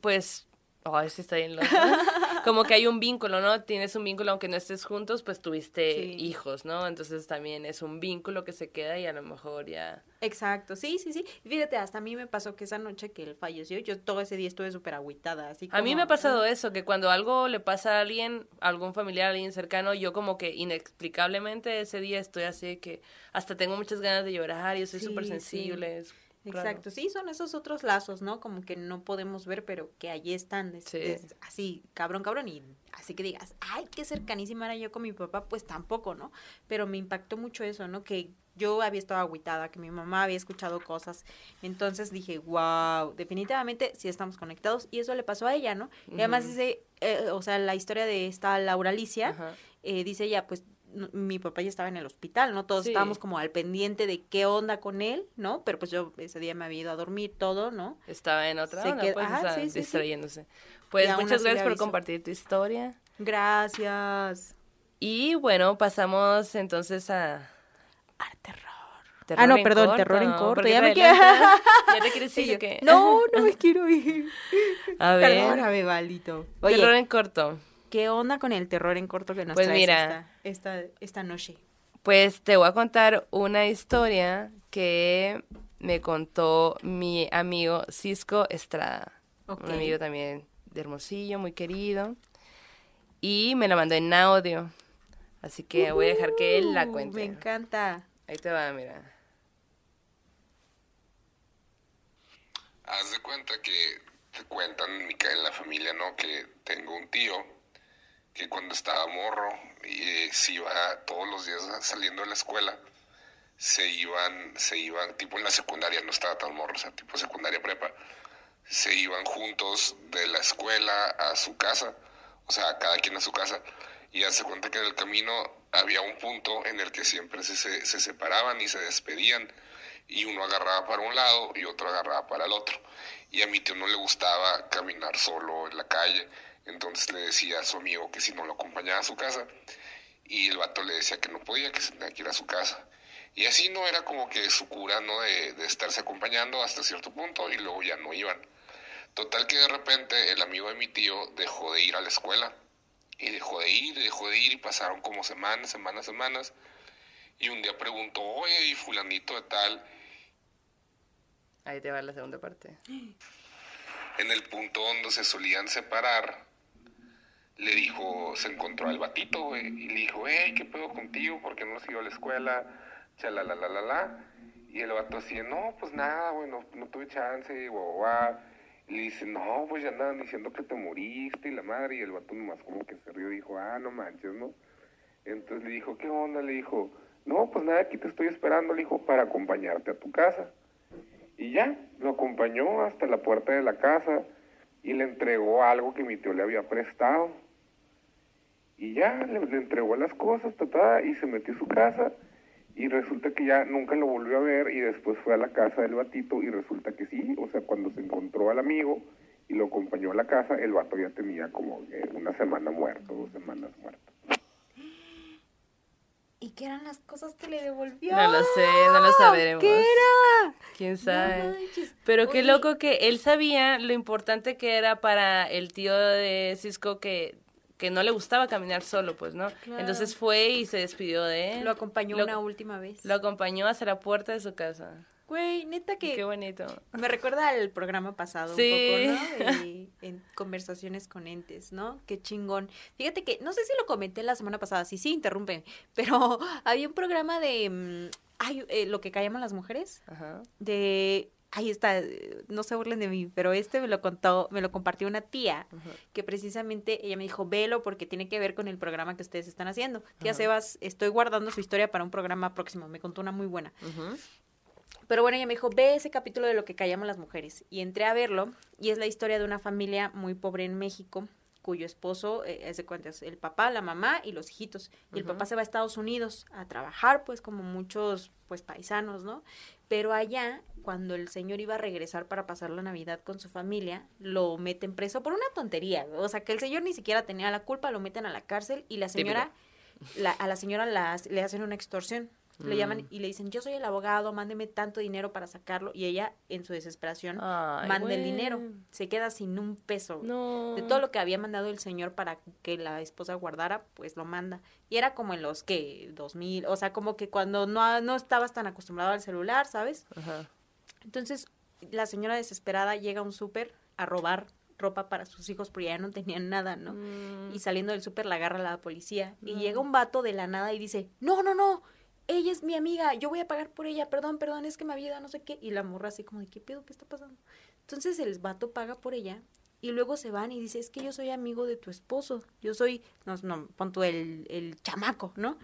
Pues, ay, sí está bien loco. Como que hay un vínculo, ¿no? Tienes un vínculo, aunque no estés juntos, pues tuviste Sí. hijos, ¿no? Entonces también es un vínculo que se queda y a lo mejor ya... Exacto, sí, sí, sí. Fíjate, hasta a mí me pasó que esa noche que él falleció, yo todo ese día estuve súper agüitada, así A mí me ha pasado eso, que cuando algo le pasa a alguien, a algún familiar, a alguien cercano, yo como que inexplicablemente ese día estoy así que hasta tengo muchas ganas de llorar y soy súper sí. sensible. Exacto, sí, son esos otros lazos, ¿no? Como que no podemos ver, pero que allí están, es- Sí. es así, cabrón, cabrón, y así que digas, ay, qué cercanísima era yo con mi papá, pues tampoco, ¿no? Pero me impactó mucho eso, ¿no? Que yo había estado agüitada, que mi mamá había escuchado cosas, entonces dije, wow, definitivamente sí estamos conectados, y eso le pasó a ella, ¿no? Y además dice, eh, o sea, la historia de esta Laura Alicia, eh, dice ella, pues mi papá ya estaba en el hospital, ¿no? Todos Sí. estábamos como al pendiente de qué onda con él, ¿no? Pero pues yo ese día me había ido a dormir todo, ¿no? Estaba en otra Se onda, qued- pues, ajá, o sea, sí, sí, distrayéndose. Pues muchas gracias por compartir tu historia. Gracias. Y bueno, pasamos entonces a... Al terror. Ah, no, perdón, terror en corto, ya me adelantas. ¿Ya te quieres ir o yo, qué? No, no me quiero ir. A ver, Perdóname. Oye, terror en corto. ¿Qué onda con el terror en corto que nos Pues traes mira. esta, esta, esta noche? Pues te voy a contar una historia que me contó mi amigo Cisco Estrada. Un amigo también de Hermosillo, muy querido. Y me la mandó en audio. Así que voy a dejar que él la Uh, cuente. Me encanta. Ahí te va, mira. Haz de cuenta que te cuentan Mica, en la familia, ¿no? Que tengo un tío que cuando estaba morro y eh, se iba todos los días saliendo de la escuela, se iban, se iban, tipo en la secundaria, no estaba tan morro, o sea, tipo secundaria prepa, se iban juntos de la escuela a su casa, o sea, cada quien a su casa, y hace cuenta que en el camino había un punto en el que siempre se, se, se separaban y se despedían, y uno agarraba para un lado y otro agarraba para el otro. Y a mi tío no le gustaba caminar solo en la calle, entonces le decía a su amigo que si no lo acompañaba a su casa, y el vato le decía que no podía, que se tenía que ir a su casa. Y así no era como que su cura, ¿no? De, de estarse acompañando hasta cierto punto y luego ya no iban. Total que de repente el amigo de mi tío dejó de ir a la escuela. Y dejó de ir, dejó de ir y pasaron como semanas, semanas, semanas. Y un día preguntó, oye, y fulanito de tal, Ahí te va la segunda parte. en el punto donde se solían separar, le dijo, se encontró al batito, güey, y le dijo, hey, ¿qué pedo contigo? ¿Por qué no has ido a la escuela? Chalalalalala. Y el vato así, no, pues nada, güey, no, no tuve chance, guau, guau. Y le dice, no, pues ya andaban diciendo que te moriste y la madre. Y el vato nomás como que se rió y dijo, ah, no manches, ¿no? Entonces le dijo, ¿qué onda? Le dijo, no, pues nada, aquí te estoy esperando, le dijo, para acompañarte a tu casa. Y ya, lo acompañó hasta la puerta de la casa y le entregó algo que mi tío le había prestado. Y ya, le, le entregó las cosas, ta, y se metió a su casa. Y resulta que ya nunca lo volvió a ver y después fue a la casa del batito y resulta que sí, o sea, cuando se encontró al amigo y lo acompañó a la casa, el vato ya tenía como eh, una semana muerto, dos semanas muerto. ¿Y qué eran las cosas que le devolvió? No lo sé, no lo sabremos. ¿Qué era? ¿Quién sabe? Pero qué Oye. loco que él sabía lo importante que era para el tío de Cisco que, que no le gustaba caminar solo, pues, ¿no? Claro. Entonces fue y se despidió de él. Lo acompañó Lo- una última vez. Lo acompañó hasta la puerta de su casa. Güey, neta que Qué bonito. me recuerda al programa pasado Sí. un poco, ¿no? De- en conversaciones con entes, ¿no? Qué chingón. Fíjate que, no sé si lo comenté la semana pasada, sí, sí, interrumpen, pero había un programa de, mm, ay, eh, lo que callamos las mujeres, Ajá. de ahí está, eh, no se burlen de mí, pero este me lo contó, me lo compartió una tía, que precisamente ella me dijo, velo porque tiene que ver con el programa que ustedes están haciendo. Tía Sebas, estoy guardando su historia para un programa próximo, me contó una muy buena. Pero bueno, ella me dijo, ve ese capítulo de lo que callamos las mujeres. Y entré a verlo, y es la historia de una familia muy pobre en México, cuyo esposo, eh, es de cuentas, el papá, la mamá y los hijitos. Y el papá se va a Estados Unidos a trabajar, pues como muchos, pues paisanos, ¿no? Pero allá, cuando el señor iba a regresar para pasar la Navidad con su familia, lo meten preso por una tontería. O sea, que el señor ni siquiera tenía la culpa, lo meten a la cárcel y la señora, la- a la señora las- le hacen una extorsión. Le llaman y le dicen, yo soy el abogado, mándeme tanto dinero para sacarlo. Y ella, en su desesperación, Ay, manda el dinero. Se queda sin un peso. No. De todo lo que había mandado el señor para que la esposa guardara, pues lo manda. Y era como en los que, 2000, o sea, como que cuando no, no estabas tan acostumbrado al celular, ¿sabes? Ajá. Entonces, la señora desesperada llega a un súper a robar ropa para sus hijos porque ya no tenían nada, ¿no? Mm. Y saliendo del súper la agarra la policía. Y llega un vato de la nada y dice, no, no, no, ella es mi amiga, yo voy a pagar por ella, perdón, perdón, es que me ayuda, no sé qué. Y la morra así como de, ¿qué pedo? ¿Qué está pasando? Entonces el vato paga por ella y luego se van y dice, es que yo soy amigo de tu esposo, yo soy, no, no, pon tú el, el chamaco, ¿no?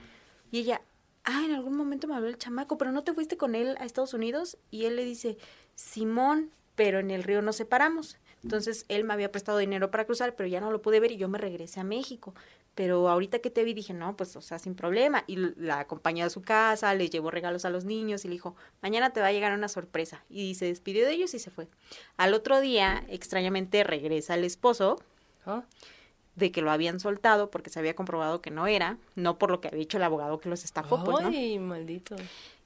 Y ella, ah, en algún momento me habló el chamaco, pero no te fuiste con él a Estados Unidos. Y él le dice, Simón, pero en el río nos separamos. Entonces él me había prestado dinero para cruzar, pero ya no lo pude ver y yo me regresé a México. Pero ahorita que te vi dije, no, pues, o sea, sin problema. Y la acompañé a su casa, le llevó regalos a los niños y le dijo, mañana te va a llegar una sorpresa. Y se despidió de ellos y se fue. Al otro día, extrañamente, regresa el esposo ¿Ah? De que lo habían soltado porque se había comprobado que no era, no por lo que había dicho el abogado que los estafó, pues, ¿no? Ay, maldito.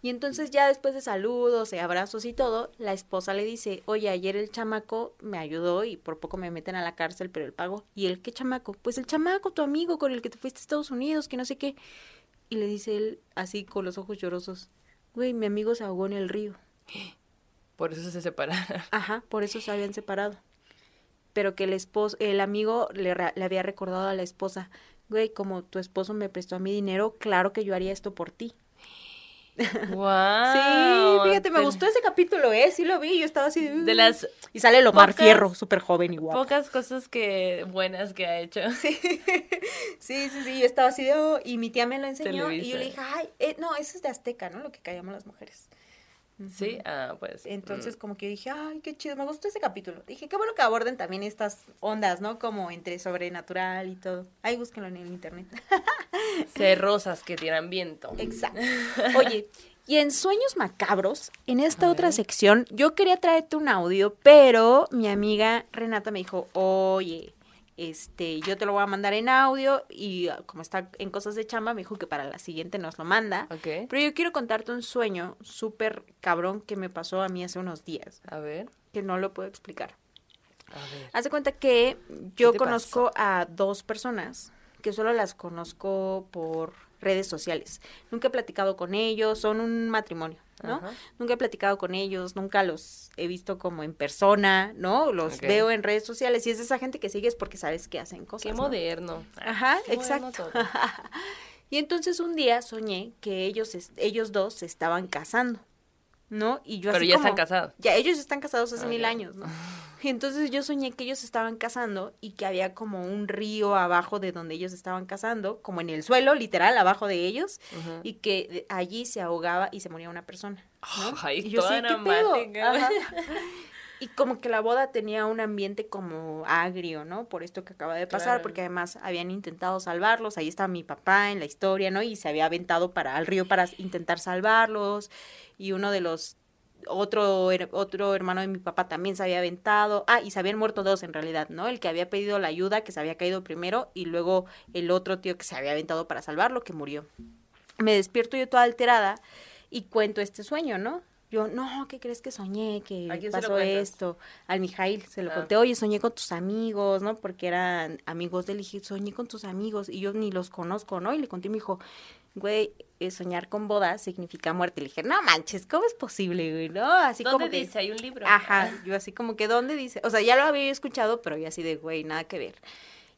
Y entonces ya después de saludos y abrazos y todo, la esposa le dice, oye, ayer el chamaco me ayudó y por poco me meten a la cárcel, pero él pagó. ¿Y el qué chamaco? Pues el chamaco, tu amigo con el que te fuiste a Estados Unidos, que no sé qué. Y le dice él, así con los ojos llorosos, güey, mi amigo se ahogó en el río. Por eso se separaron. Ajá, por eso se habían separado. Pero que el esposo, el amigo le, le había recordado a la esposa, güey, como tu esposo me prestó a mi dinero, claro que yo haría esto por ti. wow. Sí, fíjate, me gustó ese capítulo, ¿eh? Sí lo vi, yo estaba así. De las Y sale Lomar pocas- Fierro, súper joven y guapo. pocas cosas que buenas que ha hecho. Sí, sí, sí, yo estaba así de, oh, y mi tía me lo enseñó, y yo le dije, ay, eh, no, eso es de Azteca, ¿no? Lo que callamos las mujeres. Sí, ah, pues. Entonces, como que dije, ay, qué chido, me gustó ese capítulo. Dije, qué bueno que aborden también estas ondas, ¿no? Como entre sobrenatural y todo. Ahí búsquenlo en el internet. mm, cerrosas que tiran viento. Exacto. Oye, y en Sueños Macabros, en esta otra sección, yo quería traerte un audio, pero mi amiga Renata me dijo, oye, este, yo te lo voy a mandar en audio y ah, como está en cosas de chamba, me dijo que para la siguiente nos lo manda. Pero yo quiero contarte un sueño súper cabrón que me pasó a mí hace unos días, A ver, que no lo puedo explicar. a ver. Haz de cuenta que yo conozco a dos personas que solo las conozco por redes sociales. Nunca he platicado con ellos, son un matrimonio, ¿no? Ajá. Nunca he platicado con ellos, nunca los he visto como en persona, ¿no? Los veo en redes sociales y es esa gente que sigues porque sabes que hacen cosas. Qué ¿no? moderno. Ajá, Qué moderno exacto. todo. Y entonces un día soñé que ellos, ellos dos se estaban casando, ¿no? Y yo Pero así ya como- están casados. Ya, ellos están casados hace Ah, mil años, ¿no? Y entonces yo soñé que ellos estaban casando y que había como un río abajo de donde ellos estaban casando, como en el suelo, literal, abajo de ellos, y que allí se ahogaba y se moría una persona. ¿no? Ay, y yo toda sí, ¿qué. Ajá. Y como que la boda tenía un ambiente como agrio, ¿no? Por esto que acaba de pasar, Claro. porque además habían intentado salvarlos, ahí está mi papá en la historia, ¿no? Y se había aventado para al río para intentar salvarlos, y uno de los otro otro hermano de mi papá también se había aventado. Ah, y se habían muerto dos en realidad, ¿no? El que había pedido la ayuda, que se había caído primero, y luego el otro tío que se había aventado para salvarlo, que murió. Me despierto yo toda alterada y cuento este sueño, ¿no? Yo, no, ¿qué crees que soñé? Que ¿A quién se lo pasó esto. Al Mijail se lo Ah. conté, oye, soñé con tus amigos, ¿no? Porque eran amigos de él. Y dije, soñé con tus amigos y yo ni los conozco, ¿no? Y le conté y me dijo, güey, eh, soñar con bodas significa muerte. Le dije, no manches, ¿cómo es posible, güey? ¿No? Así ¿Dónde como que- dice? Hay un libro. Ajá, yo así como que, ¿dónde dice? O sea, ya lo había escuchado, pero yo así de, güey, nada que ver.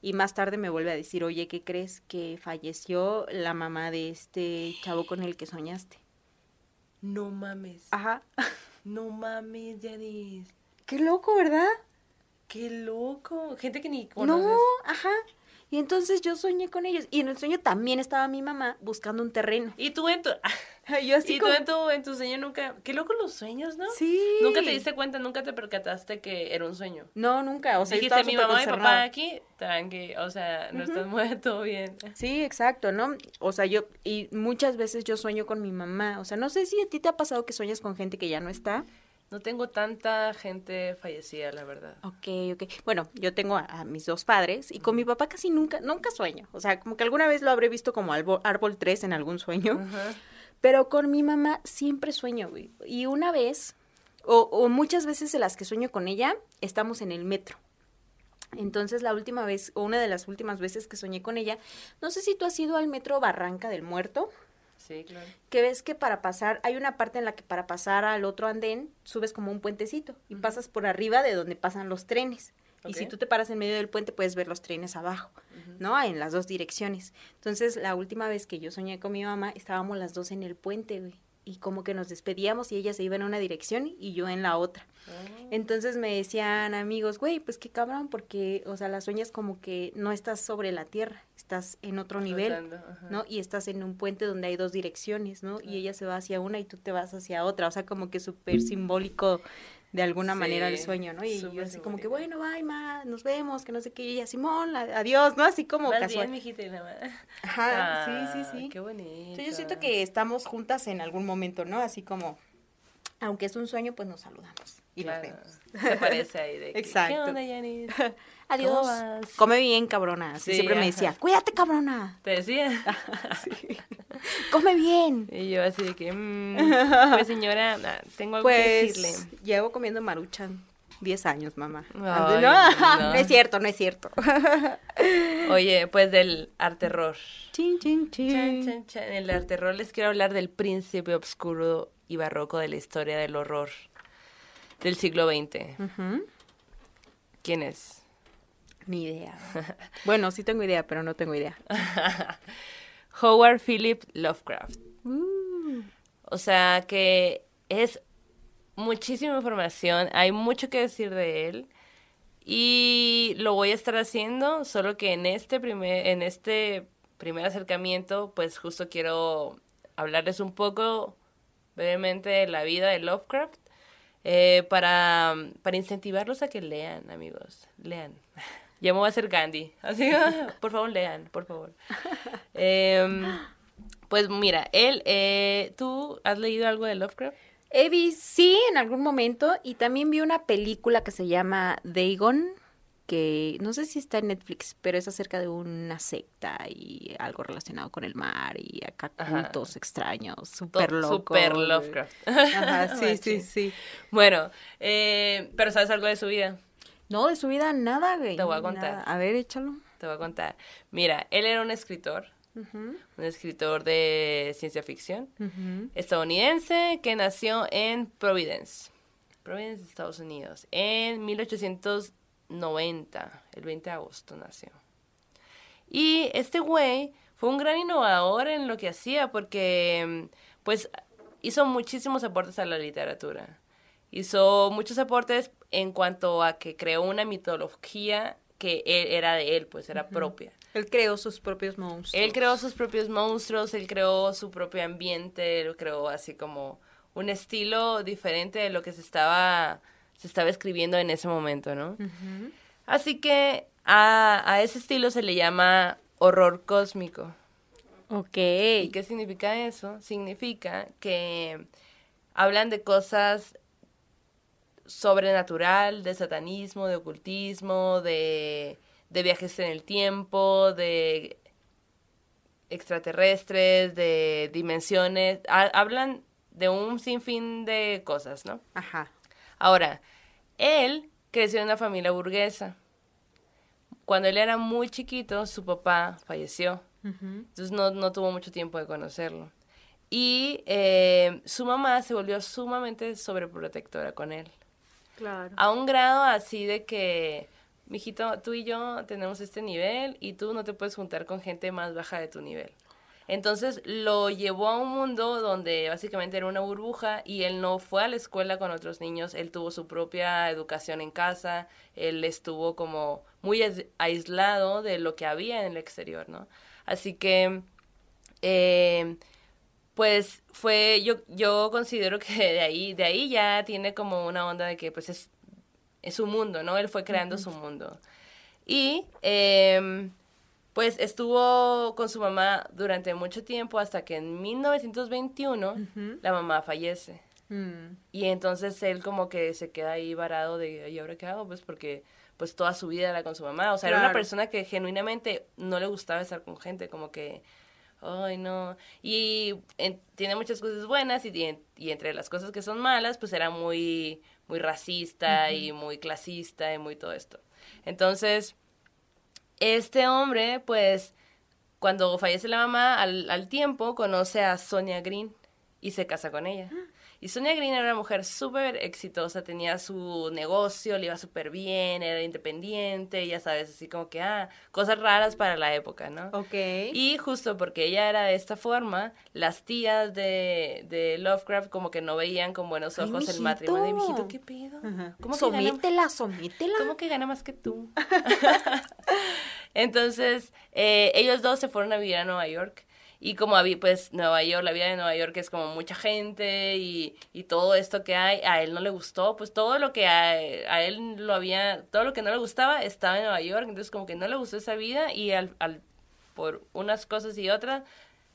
Y más tarde me vuelve a decir, oye, ¿qué crees que falleció la mamá de este chavo con el que soñaste? No mames. Ajá. No mames, Janice. Qué loco, ¿verdad? Qué loco. Gente que ni conoces. No, ajá. Y entonces yo soñé con ellos. Y en el sueño también estaba mi mamá buscando un terreno. Y tú en tu... Yo así y tú en tu, en tu sueño nunca... Qué loco los sueños, ¿no? Sí. Nunca te diste cuenta, nunca te percataste que era un sueño. No, nunca. O sea, Dijiste, mi mamá y papá aquí, tranqui, o sea, no estás muerto bien. Sí, exacto, ¿no? O sea, yo, y muchas veces yo sueño con mi mamá. O sea, no sé si a ti te ha pasado que sueñas con gente que ya no está. No tengo tanta gente fallecida, la verdad. Ok, ok. Bueno, yo tengo a, a mis dos padres y con mi papá casi nunca, nunca sueño. O sea, como que alguna vez lo habré visto como albo- árbol 3 en algún sueño. Pero con mi mamá siempre sueño, güey. Y una vez, o, o muchas veces de las que sueño con ella, estamos en el metro. Entonces, la última vez, o una de las últimas veces que soñé con ella, no sé si tú has ido al metro Barranca del Muerto. Sí, claro. que ves que para pasar, hay una parte en la que para pasar al otro andén subes como un puentecito y pasas por arriba de donde pasan los trenes. Y si tú te paras en medio del puente puedes ver los trenes abajo, ¿no? En las dos direcciones. Entonces, la última vez que yo soñé con mi mamá, estábamos las dos en el puente, güey. Y como que nos despedíamos y ella se iba en una dirección y yo en la otra. Entonces me decían amigos, güey, pues qué cabrón, porque, o sea, las sueñas como que no estás sobre la tierra, estás en otro nivel. Ajá. ¿no? Y estás en un puente donde hay dos direcciones, ¿no? Y ella se va hacia una y tú te vas hacia otra, o sea, como que súper simbólico de alguna manera el sueño, ¿no? Y yo así como que, bueno, bye, ma, nos vemos, que no sé qué, y ella, Simón, adiós, ¿no? Así como casual. bien. Ajá, sí, sí, sí. Qué bonito. Sí, yo siento que estamos juntas en algún momento, ¿no? Así como, aunque es un sueño, pues nos saludamos y Claro, nos vemos. Se parece ahí de que, Exacto. ¿Qué onda, Yanis? Adiós. Come bien, cabrona. Sí, siempre me decía, cuídate, cabrona. Te decía. Come bien. Y yo así de que, mm, pues señora, ah, tengo algo que Pues decirle. llevo comiendo maruchan 10 años, mamá. Ay, no, no. no es cierto, no es cierto. Oye, pues del arte terror. chin, chin, chin. chan, chan. En el arte terror les quiero hablar del príncipe oscuro y barroco de la historia del horror del siglo XX. Ujú. ¿Quién es? Ni idea. Bueno, sí tengo idea, pero no tengo idea. Howard Philip Lovecraft. Uh. O sea que es muchísima información, hay mucho que decir de él y lo voy a estar haciendo, solo que en este primer, en este primer acercamiento, pues justo quiero hablarles un poco brevemente de la vida de Lovecraft eh, para, para incentivarlos a que lean, amigos, lean. Ya me voy a hacer Gandhi, así por favor lean, por favor. Em, pues mira, él, eh, ¿tú has leído algo de Lovecraft? Evi, sí, en algún momento. Y también vi una película que se llama Dagon, que no sé si está en Netflix, pero es acerca de una secta y algo relacionado con el mar y acá Ajá. cultos extraños, súper loco. Super Lovecraft. Ajá, sí, sí, sí. Bueno, eh, pero ¿sabes algo de su vida? No, de su vida nada, güey. Te voy a contar. nada. A ver, échalo. Te voy a contar. Mira, él era un escritor, un escritor de ciencia ficción estadounidense que nació en Providence, Providence, Estados Unidos, en 1890, el 20 de agosto nació. Y este güey fue un gran innovador en lo que hacía porque, pues, hizo muchísimos aportes a la literatura. Hizo muchos aportes en cuanto a que creó una mitología que él- era de él, pues era propia. Él creó sus propios monstruos. Él creó sus propios monstruos, él creó su propio ambiente, él creó así como un estilo diferente de lo que se estaba, se estaba escribiendo en ese momento, ¿no? Así que a, a ese estilo se le llama horror cósmico. Ok. ¿Y qué significa eso? Significa que hablan de cosas sobrenatural, de satanismo, de ocultismo, de, de viajes en el tiempo, de extraterrestres, de dimensiones. Ha- hablan de un sinfín de cosas, ¿no? Ajá. Ahora, él creció en una familia burguesa. Cuando él era muy chiquito, su papá falleció. Entonces no, no tuvo mucho tiempo de conocerlo. Y eh, su mamá se volvió sumamente sobreprotectora con él. Claro. A un grado así de que, mijito, tú y yo tenemos este nivel y tú no te puedes juntar con gente más baja de tu nivel. Entonces lo llevó a un mundo donde básicamente era una burbuja y él no fue a la escuela con otros niños, él tuvo su propia educación en casa, él estuvo como muy ais- aislado de lo que había en el exterior, ¿no? Así que, eh, pues fue, yo, yo considero que de ahí, de ahí ya tiene como una onda de que pues es, es su mundo, ¿no? Él fue creando su mundo. Y em, pues estuvo con su mamá durante mucho tiempo hasta que en 1921 la mamá fallece. Mm. Y entonces él como que se queda ahí varado de, ¿y ahora qué hago? Pues porque pues toda su vida era con su mamá. O sea, era una persona que genuinamente no le gustaba estar con gente, como que, ay, no. Y en- tiene muchas cosas buenas y, y, y entre las cosas que son malas, pues era muy, muy racista y muy clasista y muy todo esto. Entonces, este hombre, pues, cuando fallece la mamá, al, al tiempo conoce a Sonia Green y se casa con ella. Y Sonia Green era una mujer súper exitosa, tenía su negocio, le iba súper bien, era independiente, ya sabes, así como que, ah, cosas raras para la época, ¿no? Ok. Y justo porque ella era de esta forma, las tías de, de Lovecraft como que no veían con buenos Ay, ojos el matrimonio. Y, mijito, ¿qué pedo? Ajá. ¿Cómo Sométela, sométela. ¿Cómo que gana más que tú? Entonces, eh, ellos dos se fueron a vivir a Nueva York. Y como había, pues, Nueva York, la vida de Nueva York es como mucha gente y, y todo esto que hay, a él no le gustó, pues todo lo que a, a él lo había, todo lo que no le gustaba estaba en Nueva York, entonces como que no le gustó esa vida y al, al por unas cosas y otras,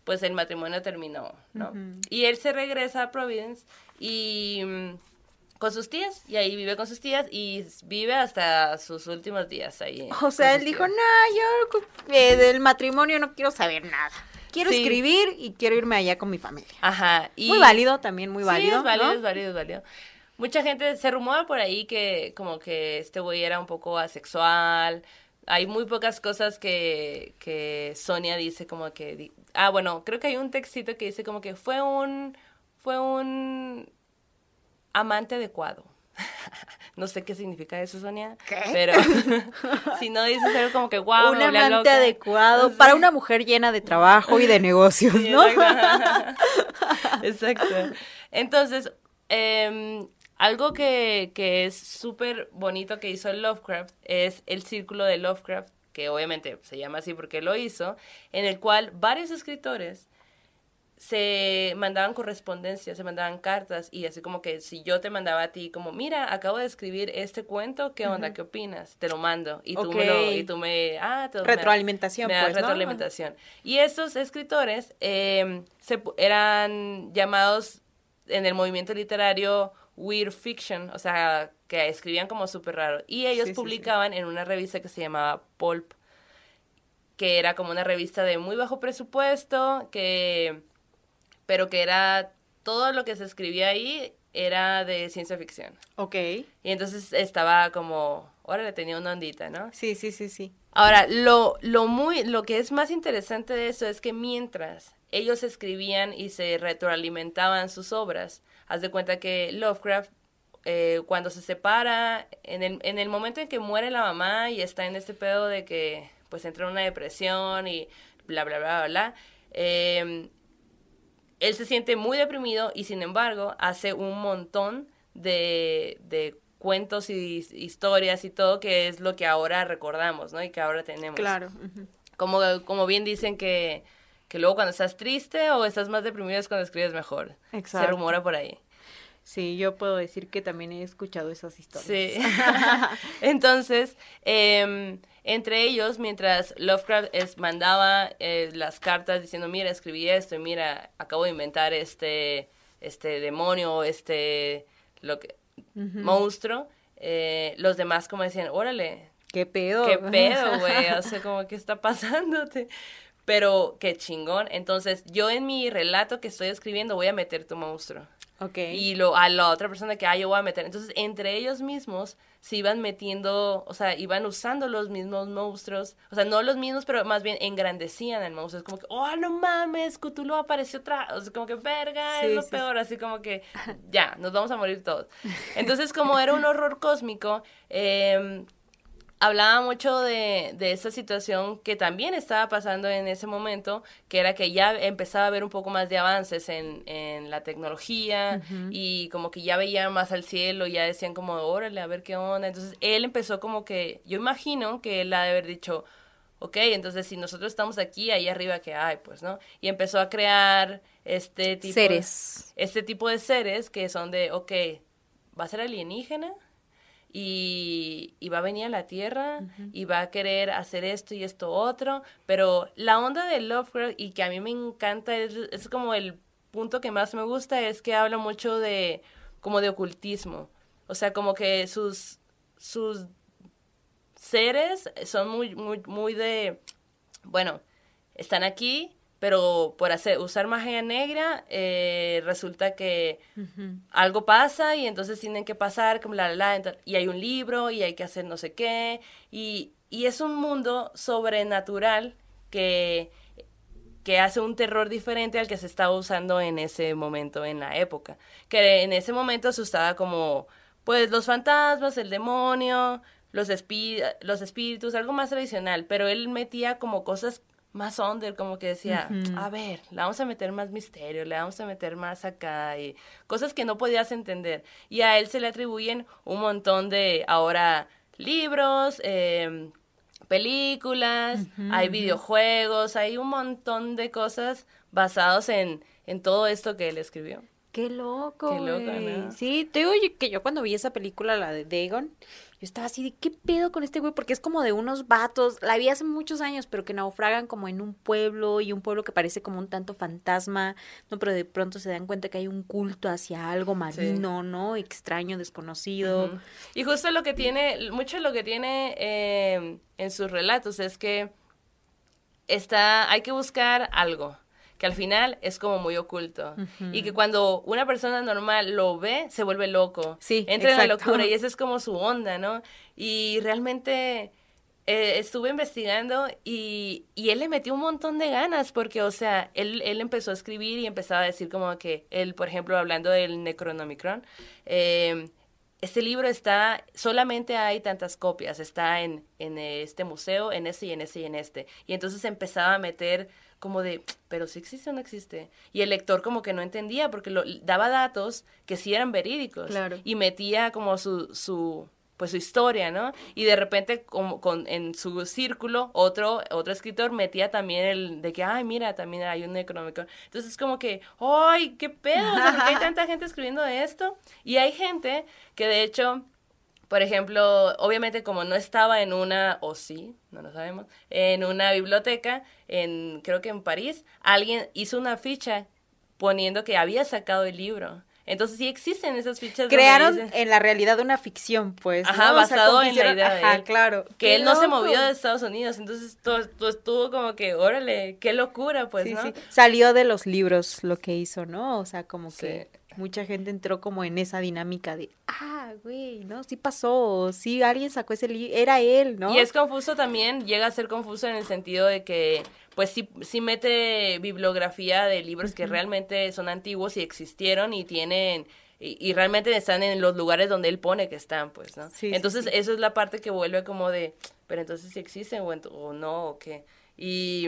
pues el matrimonio terminó, ¿no? Y él se regresa a Providence y mm, con sus tías, y ahí vive con sus tías y vive hasta sus últimos días ahí. O sea, él dijo, no, yo eh, del matrimonio no quiero saber nada. Quiero Sí. escribir y quiero irme allá con mi familia. Ajá. Y... Muy válido, también muy Sí, válido. es válido, ¿no? es válido, es válido. Mucha gente se rumora por ahí que como que este güey era un poco asexual. Hay muy pocas cosas que, que Sonia dice como que... Ah, bueno, creo que hay un textito que dice como que fue un... Fue un amante adecuado. no sé qué significa eso, Sonia. ¿Qué? Pero si no dices algo como que wow, un amante loca". adecuado Sí. para una mujer llena de trabajo y de negocios, Sí, ¿no? Exacto. Exacto. Entonces, em, algo que, que es súper bonito que hizo Lovecraft es el círculo de Lovecraft, que obviamente se llama así porque lo hizo, en el cual varios escritores se mandaban correspondencia, se mandaban cartas y así como que si yo te mandaba a ti como, mira, acabo de escribir este cuento, ¿qué onda? ¿Qué opinas? Te lo mando y tú, me, lo- y tú me... Ah, te- me- Retroalimentación, me das pues, ¿no? retroalimentación. Y estos escritores eh, se, eran llamados en el movimiento literario weird fiction, o sea, que escribían como súper raro. Y ellos Sí, sí, sí. publicaban en una revista que se llamaba Pulp, que era como una revista de muy bajo presupuesto, que pero que era todo lo que se escribía ahí era de ciencia ficción. Ok. Y entonces estaba como, órale, tenía una ondita, ¿no? Sí, sí, sí, sí. Ahora, lo, lo, muy, lo que es más interesante de eso es que mientras ellos escribían y se retroalimentaban sus obras, haz de cuenta que Lovecraft, eh, cuando se separa, en el, en el momento en que muere la mamá y está en este pedo de que pues entra en una depresión y bla, bla, bla, bla, bla, eh, él se siente muy deprimido y sin embargo hace un montón de, de cuentos y his- historias y todo que es lo que ahora recordamos, ¿no? Y que ahora tenemos. Claro. Como, como bien dicen que, que luego cuando estás triste o estás más deprimido es cuando escribes mejor. Se Exacto. rumora por ahí. Sí, yo puedo decir que también he escuchado esas historias. Sí. Entonces, em, entre ellos, mientras Lovecraft es, mandaba eh, las cartas diciendo, mira, escribí esto y mira, acabo de inventar este, este demonio, este lo que, monstruo, eh, los demás como decían, órale, ¿Qué pedo? qué pedo, güey, o sea, como, ¿qué está pasándote? Pero qué chingón. Entonces, yo en mi relato que estoy escribiendo voy a meter tu monstruo y lo, a la otra persona que, ah, yo voy a meter. Entonces, entre ellos mismos se iban metiendo, o sea, iban usando los mismos monstruos, o sea, no los mismos, pero más bien engrandecían al monstruo. Es como que, oh, no mames, Cthulhu apareció otra, o sea, como que, verga, Sí, es lo sí, peor, así como que, ya, nos vamos a morir todos. Entonces, como era un horror cósmico, eh, hablaba mucho de, de esa situación que también estaba pasando en ese momento, que era que ya empezaba a haber un poco más de avances en, en la tecnología y como que ya veían más al cielo, ya decían como, órale, a ver qué onda. Entonces él empezó como que, yo imagino que él ha de haber dicho, ok, entonces si nosotros estamos aquí, ahí arriba que hay, pues, ¿no? Y empezó a crear este tipo... Seres. Este tipo de seres que son de, ok, va a ser alienígena y, y va a venir a la Tierra y va a querer hacer esto y esto otro, pero la onda de Lovecraft y que a mí me encanta, es, es como el punto que más me gusta, es que habla mucho de, como de ocultismo, o sea, como que sus, sus seres son muy, muy, muy de, bueno, están aquí, pero por hacer, usar magia negra, eh, resulta que algo pasa y entonces tienen que pasar, como la, la, la, y hay un libro y hay que hacer no sé qué, y, y es un mundo sobrenatural que, que hace un terror diferente al que se estaba usando en ese momento, en la época, que en ese momento se usaba como, pues, los fantasmas, el demonio, los, espí los espíritus, algo más tradicional, pero él metía como cosas más under, como que decía, a ver, le vamos a meter más misterio, le vamos a meter más acá, y cosas que no podías entender. Y a él se le atribuyen un montón de, ahora, libros, eh, películas, hay videojuegos, hay un montón de cosas basados en, en todo esto que él escribió. Qué loco. Qué loco, güey. ¿no? Sí, te digo que yo cuando vi esa película, la de Dagon, yo estaba así de qué pedo con este güey, porque es como de unos vatos, la vi hace muchos años, pero que naufragan como en un pueblo y un pueblo que parece como un tanto fantasma, no, pero de pronto se dan cuenta que hay un culto hacia algo marino, ¿no? Extraño, desconocido. Y justo lo que tiene, mucho lo que tiene eh, en sus relatos es que está, hay que buscar algo que al final es como muy oculto y que cuando una persona normal lo ve se vuelve loco, Sí, entra en la locura y esa es como su onda, ¿no? Y realmente eh, estuve investigando y, y él le metió un montón de ganas porque, o sea, él, él empezó a escribir y empezaba a decir como que él, por ejemplo, hablando del Necronomicron, eh, este libro está, solamente hay tantas copias, está en, en este museo, en este y en este y en este. Y entonces empezaba a meter como de, pero si existe o no existe. Y el lector como que no entendía porque lo, daba datos que sí eran verídicos. Claro. Y metía como su, su, pues su historia, ¿no? Y de repente como con, en su círculo otro, otro escritor metía también el de que, ay, mira, también hay un Necronomicon. Entonces es como que, ay, qué pedo, o sea, ¿por qué hay tanta gente escribiendo esto? Y hay gente que de hecho... Por ejemplo, obviamente como no estaba en una, o sí, no lo sabemos, en una biblioteca, en creo que en París, alguien hizo una ficha poniendo que había sacado el libro. Entonces sí existen esas fichas. Crearon en la realidad una ficción, pues. Ajá, ¿no? O sea, basado que en la idea de Ajá, él. claro. que él no se movió de Estados Unidos, entonces todo, todo estuvo como que, órale, qué locura, pues, sí, ¿no? sí. Salió de los libros lo que hizo, ¿no? O sea, como que Sí. Mucha gente entró como en esa dinámica de, ah, güey, ¿no? Sí pasó, sí, alguien sacó ese libro, era él, ¿no? Y es confuso también, llega a ser confuso en el sentido de que, pues sí, sí mete bibliografía de libros que realmente son antiguos y existieron y tienen, y, y realmente están en los lugares donde él pone que están, pues, ¿no? Sí, entonces, sí. eso es la parte que vuelve como de, pero entonces si existen o, o no, o qué. Y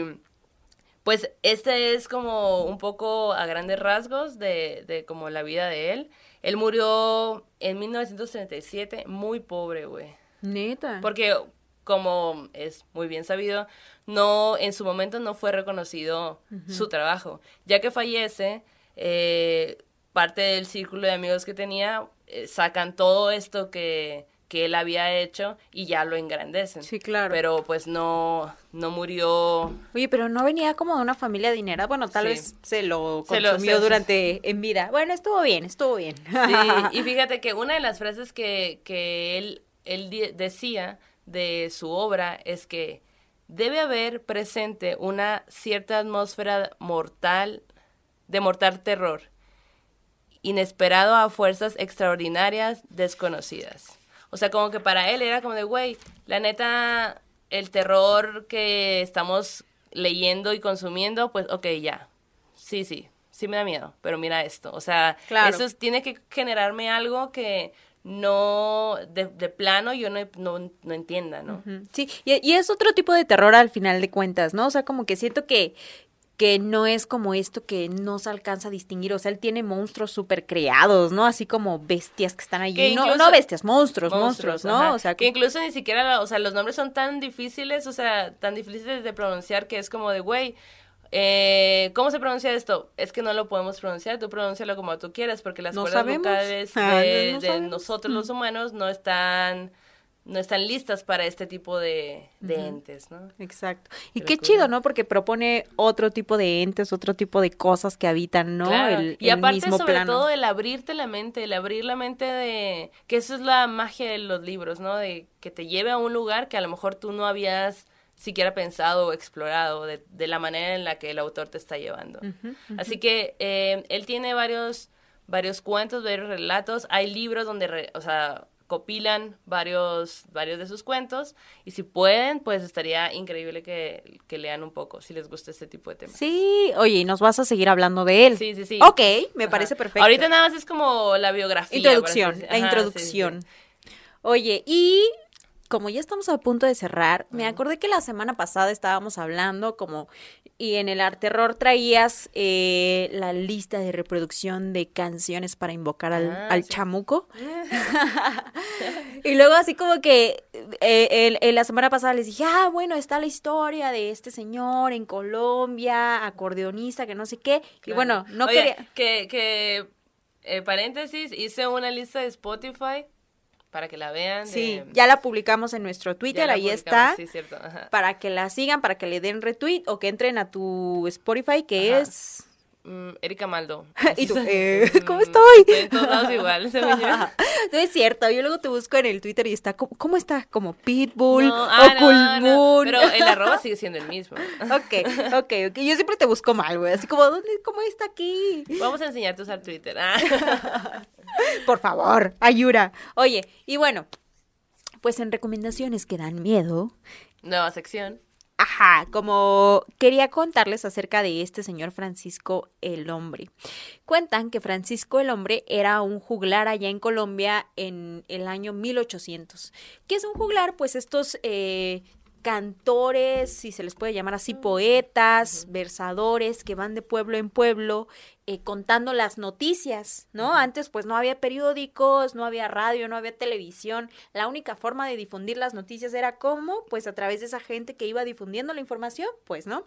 pues este es como un poco a grandes rasgos de, de como la vida de él. Él murió en 1937, muy pobre, güey. Neta. Porque, como es muy bien sabido, no, en su momento no fue reconocido su trabajo. Ya que fallece, eh, parte del círculo de amigos que tenía eh, sacan todo esto que, que él había hecho y ya lo engrandecen. Sí, claro. Pero pues no, no murió. Oye, pero no venía como de una familia adinerada. Bueno, tal Sí. vez se lo Se lo- consumió se- durante en vida. Bueno, estuvo bien, estuvo bien. Sí, y fíjate que una de las frases que, que él, él decía de su obra es que debe haber presente una cierta atmósfera mortal, de mortal terror, inesperado a fuerzas extraordinarias desconocidas. O sea, como que para él era como de, güey, la neta, el terror que estamos leyendo y consumiendo, pues, ok, ya. Sí, sí, sí me da miedo, pero mira esto. O sea, Claro. eso es- tiene que generarme algo que no, de, de plano yo no, no, no entienda, ¿no? Sí, y, y es otro tipo de terror al final de cuentas, ¿no? O sea, como que siento que, que no es como esto que no se alcanza a distinguir. O sea, él tiene monstruos súper creados, ¿no? Así como bestias que están allí. Que no, incluso- no bestias, monstruos, monstruos, ¿no? ajá. O sea, que incluso ni siquiera, o sea, los nombres son tan difíciles, o sea, tan difíciles de pronunciar que es como de, güey, eh, ¿cómo se pronuncia esto? Es que no lo podemos pronunciar, tú pronúncialo como tú quieras, porque las No cuerdas sabemos. vocales Ah, de, no de sabemos. nosotros los humanos no están, no están listas para este tipo de, de entes, ¿no? Exacto. Y Qué chido, ¿no? Porque propone otro tipo de entes, otro tipo de cosas que habitan, ¿no? Claro, El, y el aparte mismo sobre plano. todo el abrirte la mente, el abrir la mente de que eso es la magia de los libros, ¿no? De que te lleve a un lugar que a lo mejor tú no habías siquiera pensado o explorado de, de la manera en la que el autor te está llevando. Así que eh, él tiene varios varios cuentos, varios relatos, hay libros donde, re- o sea, copilan varios varios de sus cuentos y si pueden, pues estaría increíble que, que lean un poco si les gusta este tipo de temas. Sí, oye, y nos vas a seguir hablando de él. Sí, sí, sí. Ok, me Ajá. parece perfecto. Ahorita nada más es como la biografía. Introducción, la introducción. sí, sí. Oye, y como ya estamos a punto de cerrar, me acordé que la semana pasada estábamos hablando como, y en el Arterror traías eh, la lista de reproducción de canciones para invocar al, Ah, al sí. chamuco. y luego así como que eh, el- el- la semana pasada les dije, ah, bueno, está la historia de este señor en Colombia, acordeonista, que no sé qué. Y bueno, no Oye, quería... Que, que eh, paréntesis, hice una lista de Spotify para que la vean. de- Sí, ya la publicamos en nuestro Twitter, ahí está. Sí, cierto. Ajá. para que la sigan, para que le den retweet o que entren a tu Spotify, que Ajá. es... Mm, Erika Maldo. Y tú, eh. ¿cómo Mm, estoy? Estoy en todos lados igual, según yo. No es cierto, yo luego te busco en el Twitter y está, ¿cómo, cómo está? Como Pitbull No, o ah, Cool no, no, Moon. Pero el arroba sigue siendo el mismo. Ok, ok, ok. Yo siempre te busco mal, güey. Así como, ¿dónde, ¿cómo está aquí? Vamos a enseñarte a usar Twitter. Ah. Por favor, ayuda. Oye, y bueno, pues en recomendaciones que dan miedo, Nueva sección. Ajá, como quería contarles acerca de este señor Francisco el Hombre. Cuentan que Francisco el Hombre era un juglar allá en Colombia en el año 1800. ¿Qué es un juglar? Pues estos eh, cantores, si se les puede llamar así, poetas, versadores que van de pueblo en pueblo eh, contando las noticias, ¿no? Antes pues no había periódicos, no había radio, no había televisión. La única forma de difundir las noticias era cómo, pues a través de esa gente que iba difundiendo la información, pues, ¿no?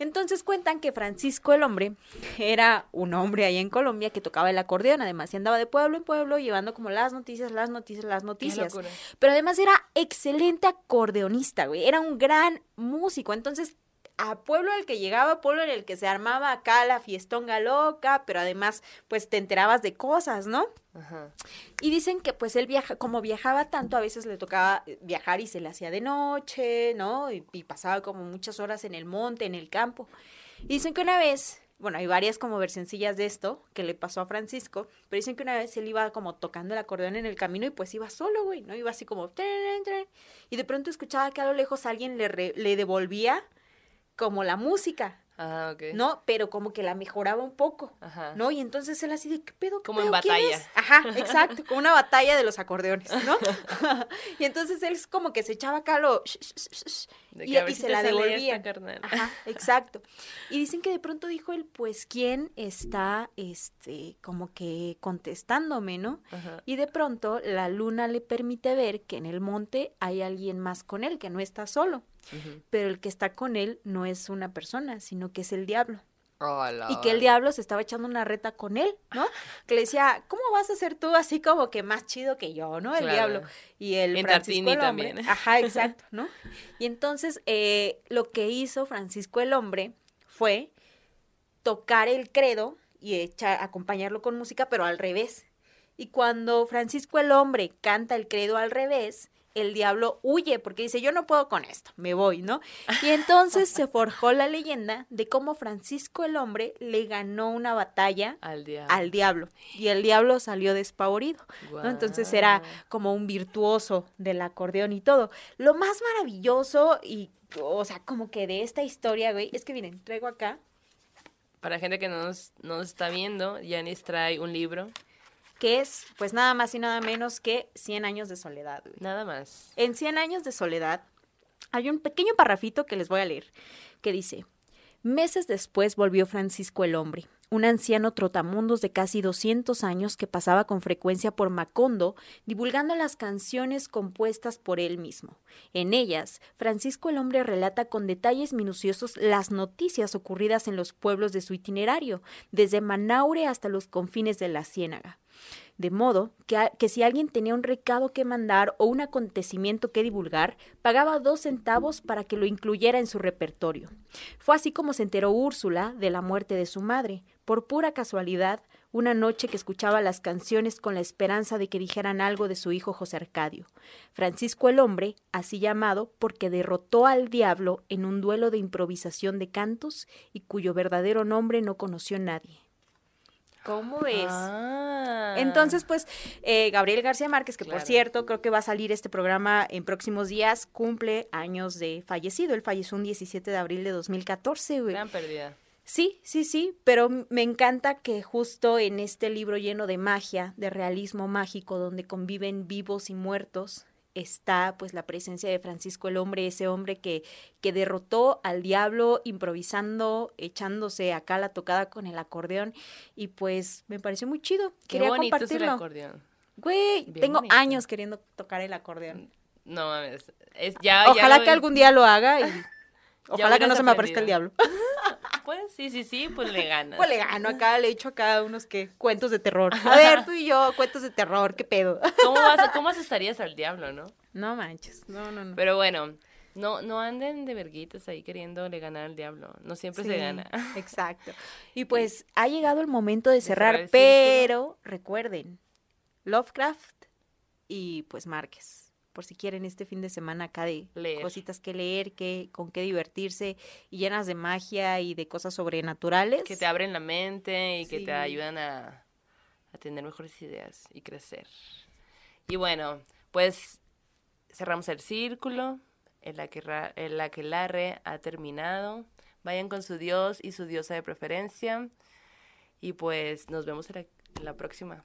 Entonces cuentan que Francisco el hombre era un hombre ahí en Colombia que tocaba el acordeón, además y andaba de pueblo en pueblo llevando como las noticias, las noticias, las noticias. Pero además era excelente acordeonista, güey, era un gran músico, entonces a pueblo al que llegaba, pueblo en el que se armaba acá la fiestonga loca, pero además pues te enterabas de cosas, ¿no? Ajá. Y dicen que pues él viaja, como viajaba tanto, a veces le tocaba eh, viajar y se le hacía de noche, ¿no? Y, y pasaba como muchas horas en el monte, en el campo. Y dicen que una vez, bueno, hay varias como versioncillas de esto que le pasó a Francisco, pero dicen que una vez él iba como tocando el acordeón en el camino y pues iba solo, güey, ¿no? Iba así como... y de pronto escuchaba que a lo lejos alguien le, re- le devolvía como la música, Ah, ok. ¿no? Pero como que la mejoraba un poco, Ajá. ¿no? Y entonces él así de, ¿qué pedo? qué Como en batalla. es?". Ajá, exacto, como una batalla de los acordeones, ¿no? y entonces él es como que se echaba acá lo... Y, se la devolvía. Ajá, exacto. Y dicen que de pronto dijo él, pues, ¿quién está, este, como que contestándome, no? Ajá. Y de pronto la luna le permite ver que en el monte hay alguien más con él, que no está solo. Pero el que está con él no es una persona, sino que es el diablo. Y que el diablo se estaba echando una reta con él, ¿no? Que le decía, ¿cómo vas a ser tú así como que más chido que yo, ¿no? El Claro. diablo. Y el En Francisco Tartini el hombre. también. Ajá, exacto, ¿no? Y entonces eh, lo que hizo Francisco el hombre fue tocar el credo y echar, acompañarlo con música, pero al revés. Y cuando Francisco el hombre canta el credo al revés, el diablo huye porque dice, yo no puedo con esto, me voy, ¿no? Y entonces se forjó la leyenda de cómo Francisco el hombre le ganó una batalla Al diablo. al diablo y el diablo salió despavorido, ¿no? Entonces era como un virtuoso del acordeón y todo. Lo más maravilloso y, o sea, como que de esta historia, güey, es que miren, traigo acá Para gente que no nos, no nos está viendo, Yanis trae un libro que es pues nada más y nada menos que 100 años de soledad. güey. Nada más. En 100 años de soledad hay un pequeño parrafito que les voy a leer, que dice, meses después volvió Francisco el hombre, un anciano trotamundos de casi 200 años que pasaba con frecuencia por Macondo divulgando las canciones compuestas por él mismo. En ellas, Francisco el hombre relata con detalles minuciosos las noticias ocurridas en los pueblos de su itinerario, desde Manaure hasta los confines de la Ciénaga. De modo que, si alguien tenía un recado que mandar o un acontecimiento que divulgar, pagaba dos centavos para que lo incluyera en su repertorio. Fue así como se enteró Úrsula de la muerte de su madre, por pura casualidad, una noche que escuchaba las canciones con la esperanza de que dijeran algo de su hijo José Arcadio. Francisco el hombre, así llamado porque derrotó al diablo en un duelo de improvisación de cantos y cuyo verdadero nombre no conoció nadie. ¿Cómo ves? Ah. Entonces, pues, eh, Gabriel García Márquez, que por cierto, creo que va a salir este programa en próximos días, cumple años de fallecido. Él falleció un 17 de abril de 2014, güey. Gran pérdida. Sí, sí, sí, pero me encanta que justo en este libro lleno de magia, de realismo mágico, donde conviven vivos y muertos, está pues la presencia de Francisco el hombre, ese hombre que, que derrotó al diablo improvisando, echándose acá la tocada con el acordeón y pues me pareció muy chido. Qué Quería bonito es el compartirlo. acordeón. Güey, Bien tengo bonito. años queriendo tocar el acordeón. No mames. Es, ya, Ojalá que algún día lo haga y ojalá que no se me aparezca el diablo. Pues sí, sí, sí, pues le ganas. Pues le gano acá, le echo acá unos que cuentos de terror. A ver, tú y yo, cuentos de terror, qué pedo. ¿Cómo, vas, ¿Cómo asustarías al diablo, no? No manches, no, no, no. Pero bueno, no, no anden de verguitas ahí queriéndole ganar al diablo. No siempre se gana. Exacto. Y pues ha llegado el momento de cerrar, cerrar el pero recuerden, Lovecraft y pues Márquez. Por si quieren este fin de semana acá de Leer. cositas que leer, que, con qué divertirse y llenas de magia y de cosas sobrenaturales. Que te abren la mente y que te ayudan a, a tener mejores ideas y crecer. Y bueno, pues cerramos el círculo. El, aquerra- el aquelarre ha terminado. Vayan con su dios y su diosa de preferencia. Y pues nos vemos en la, en la próxima.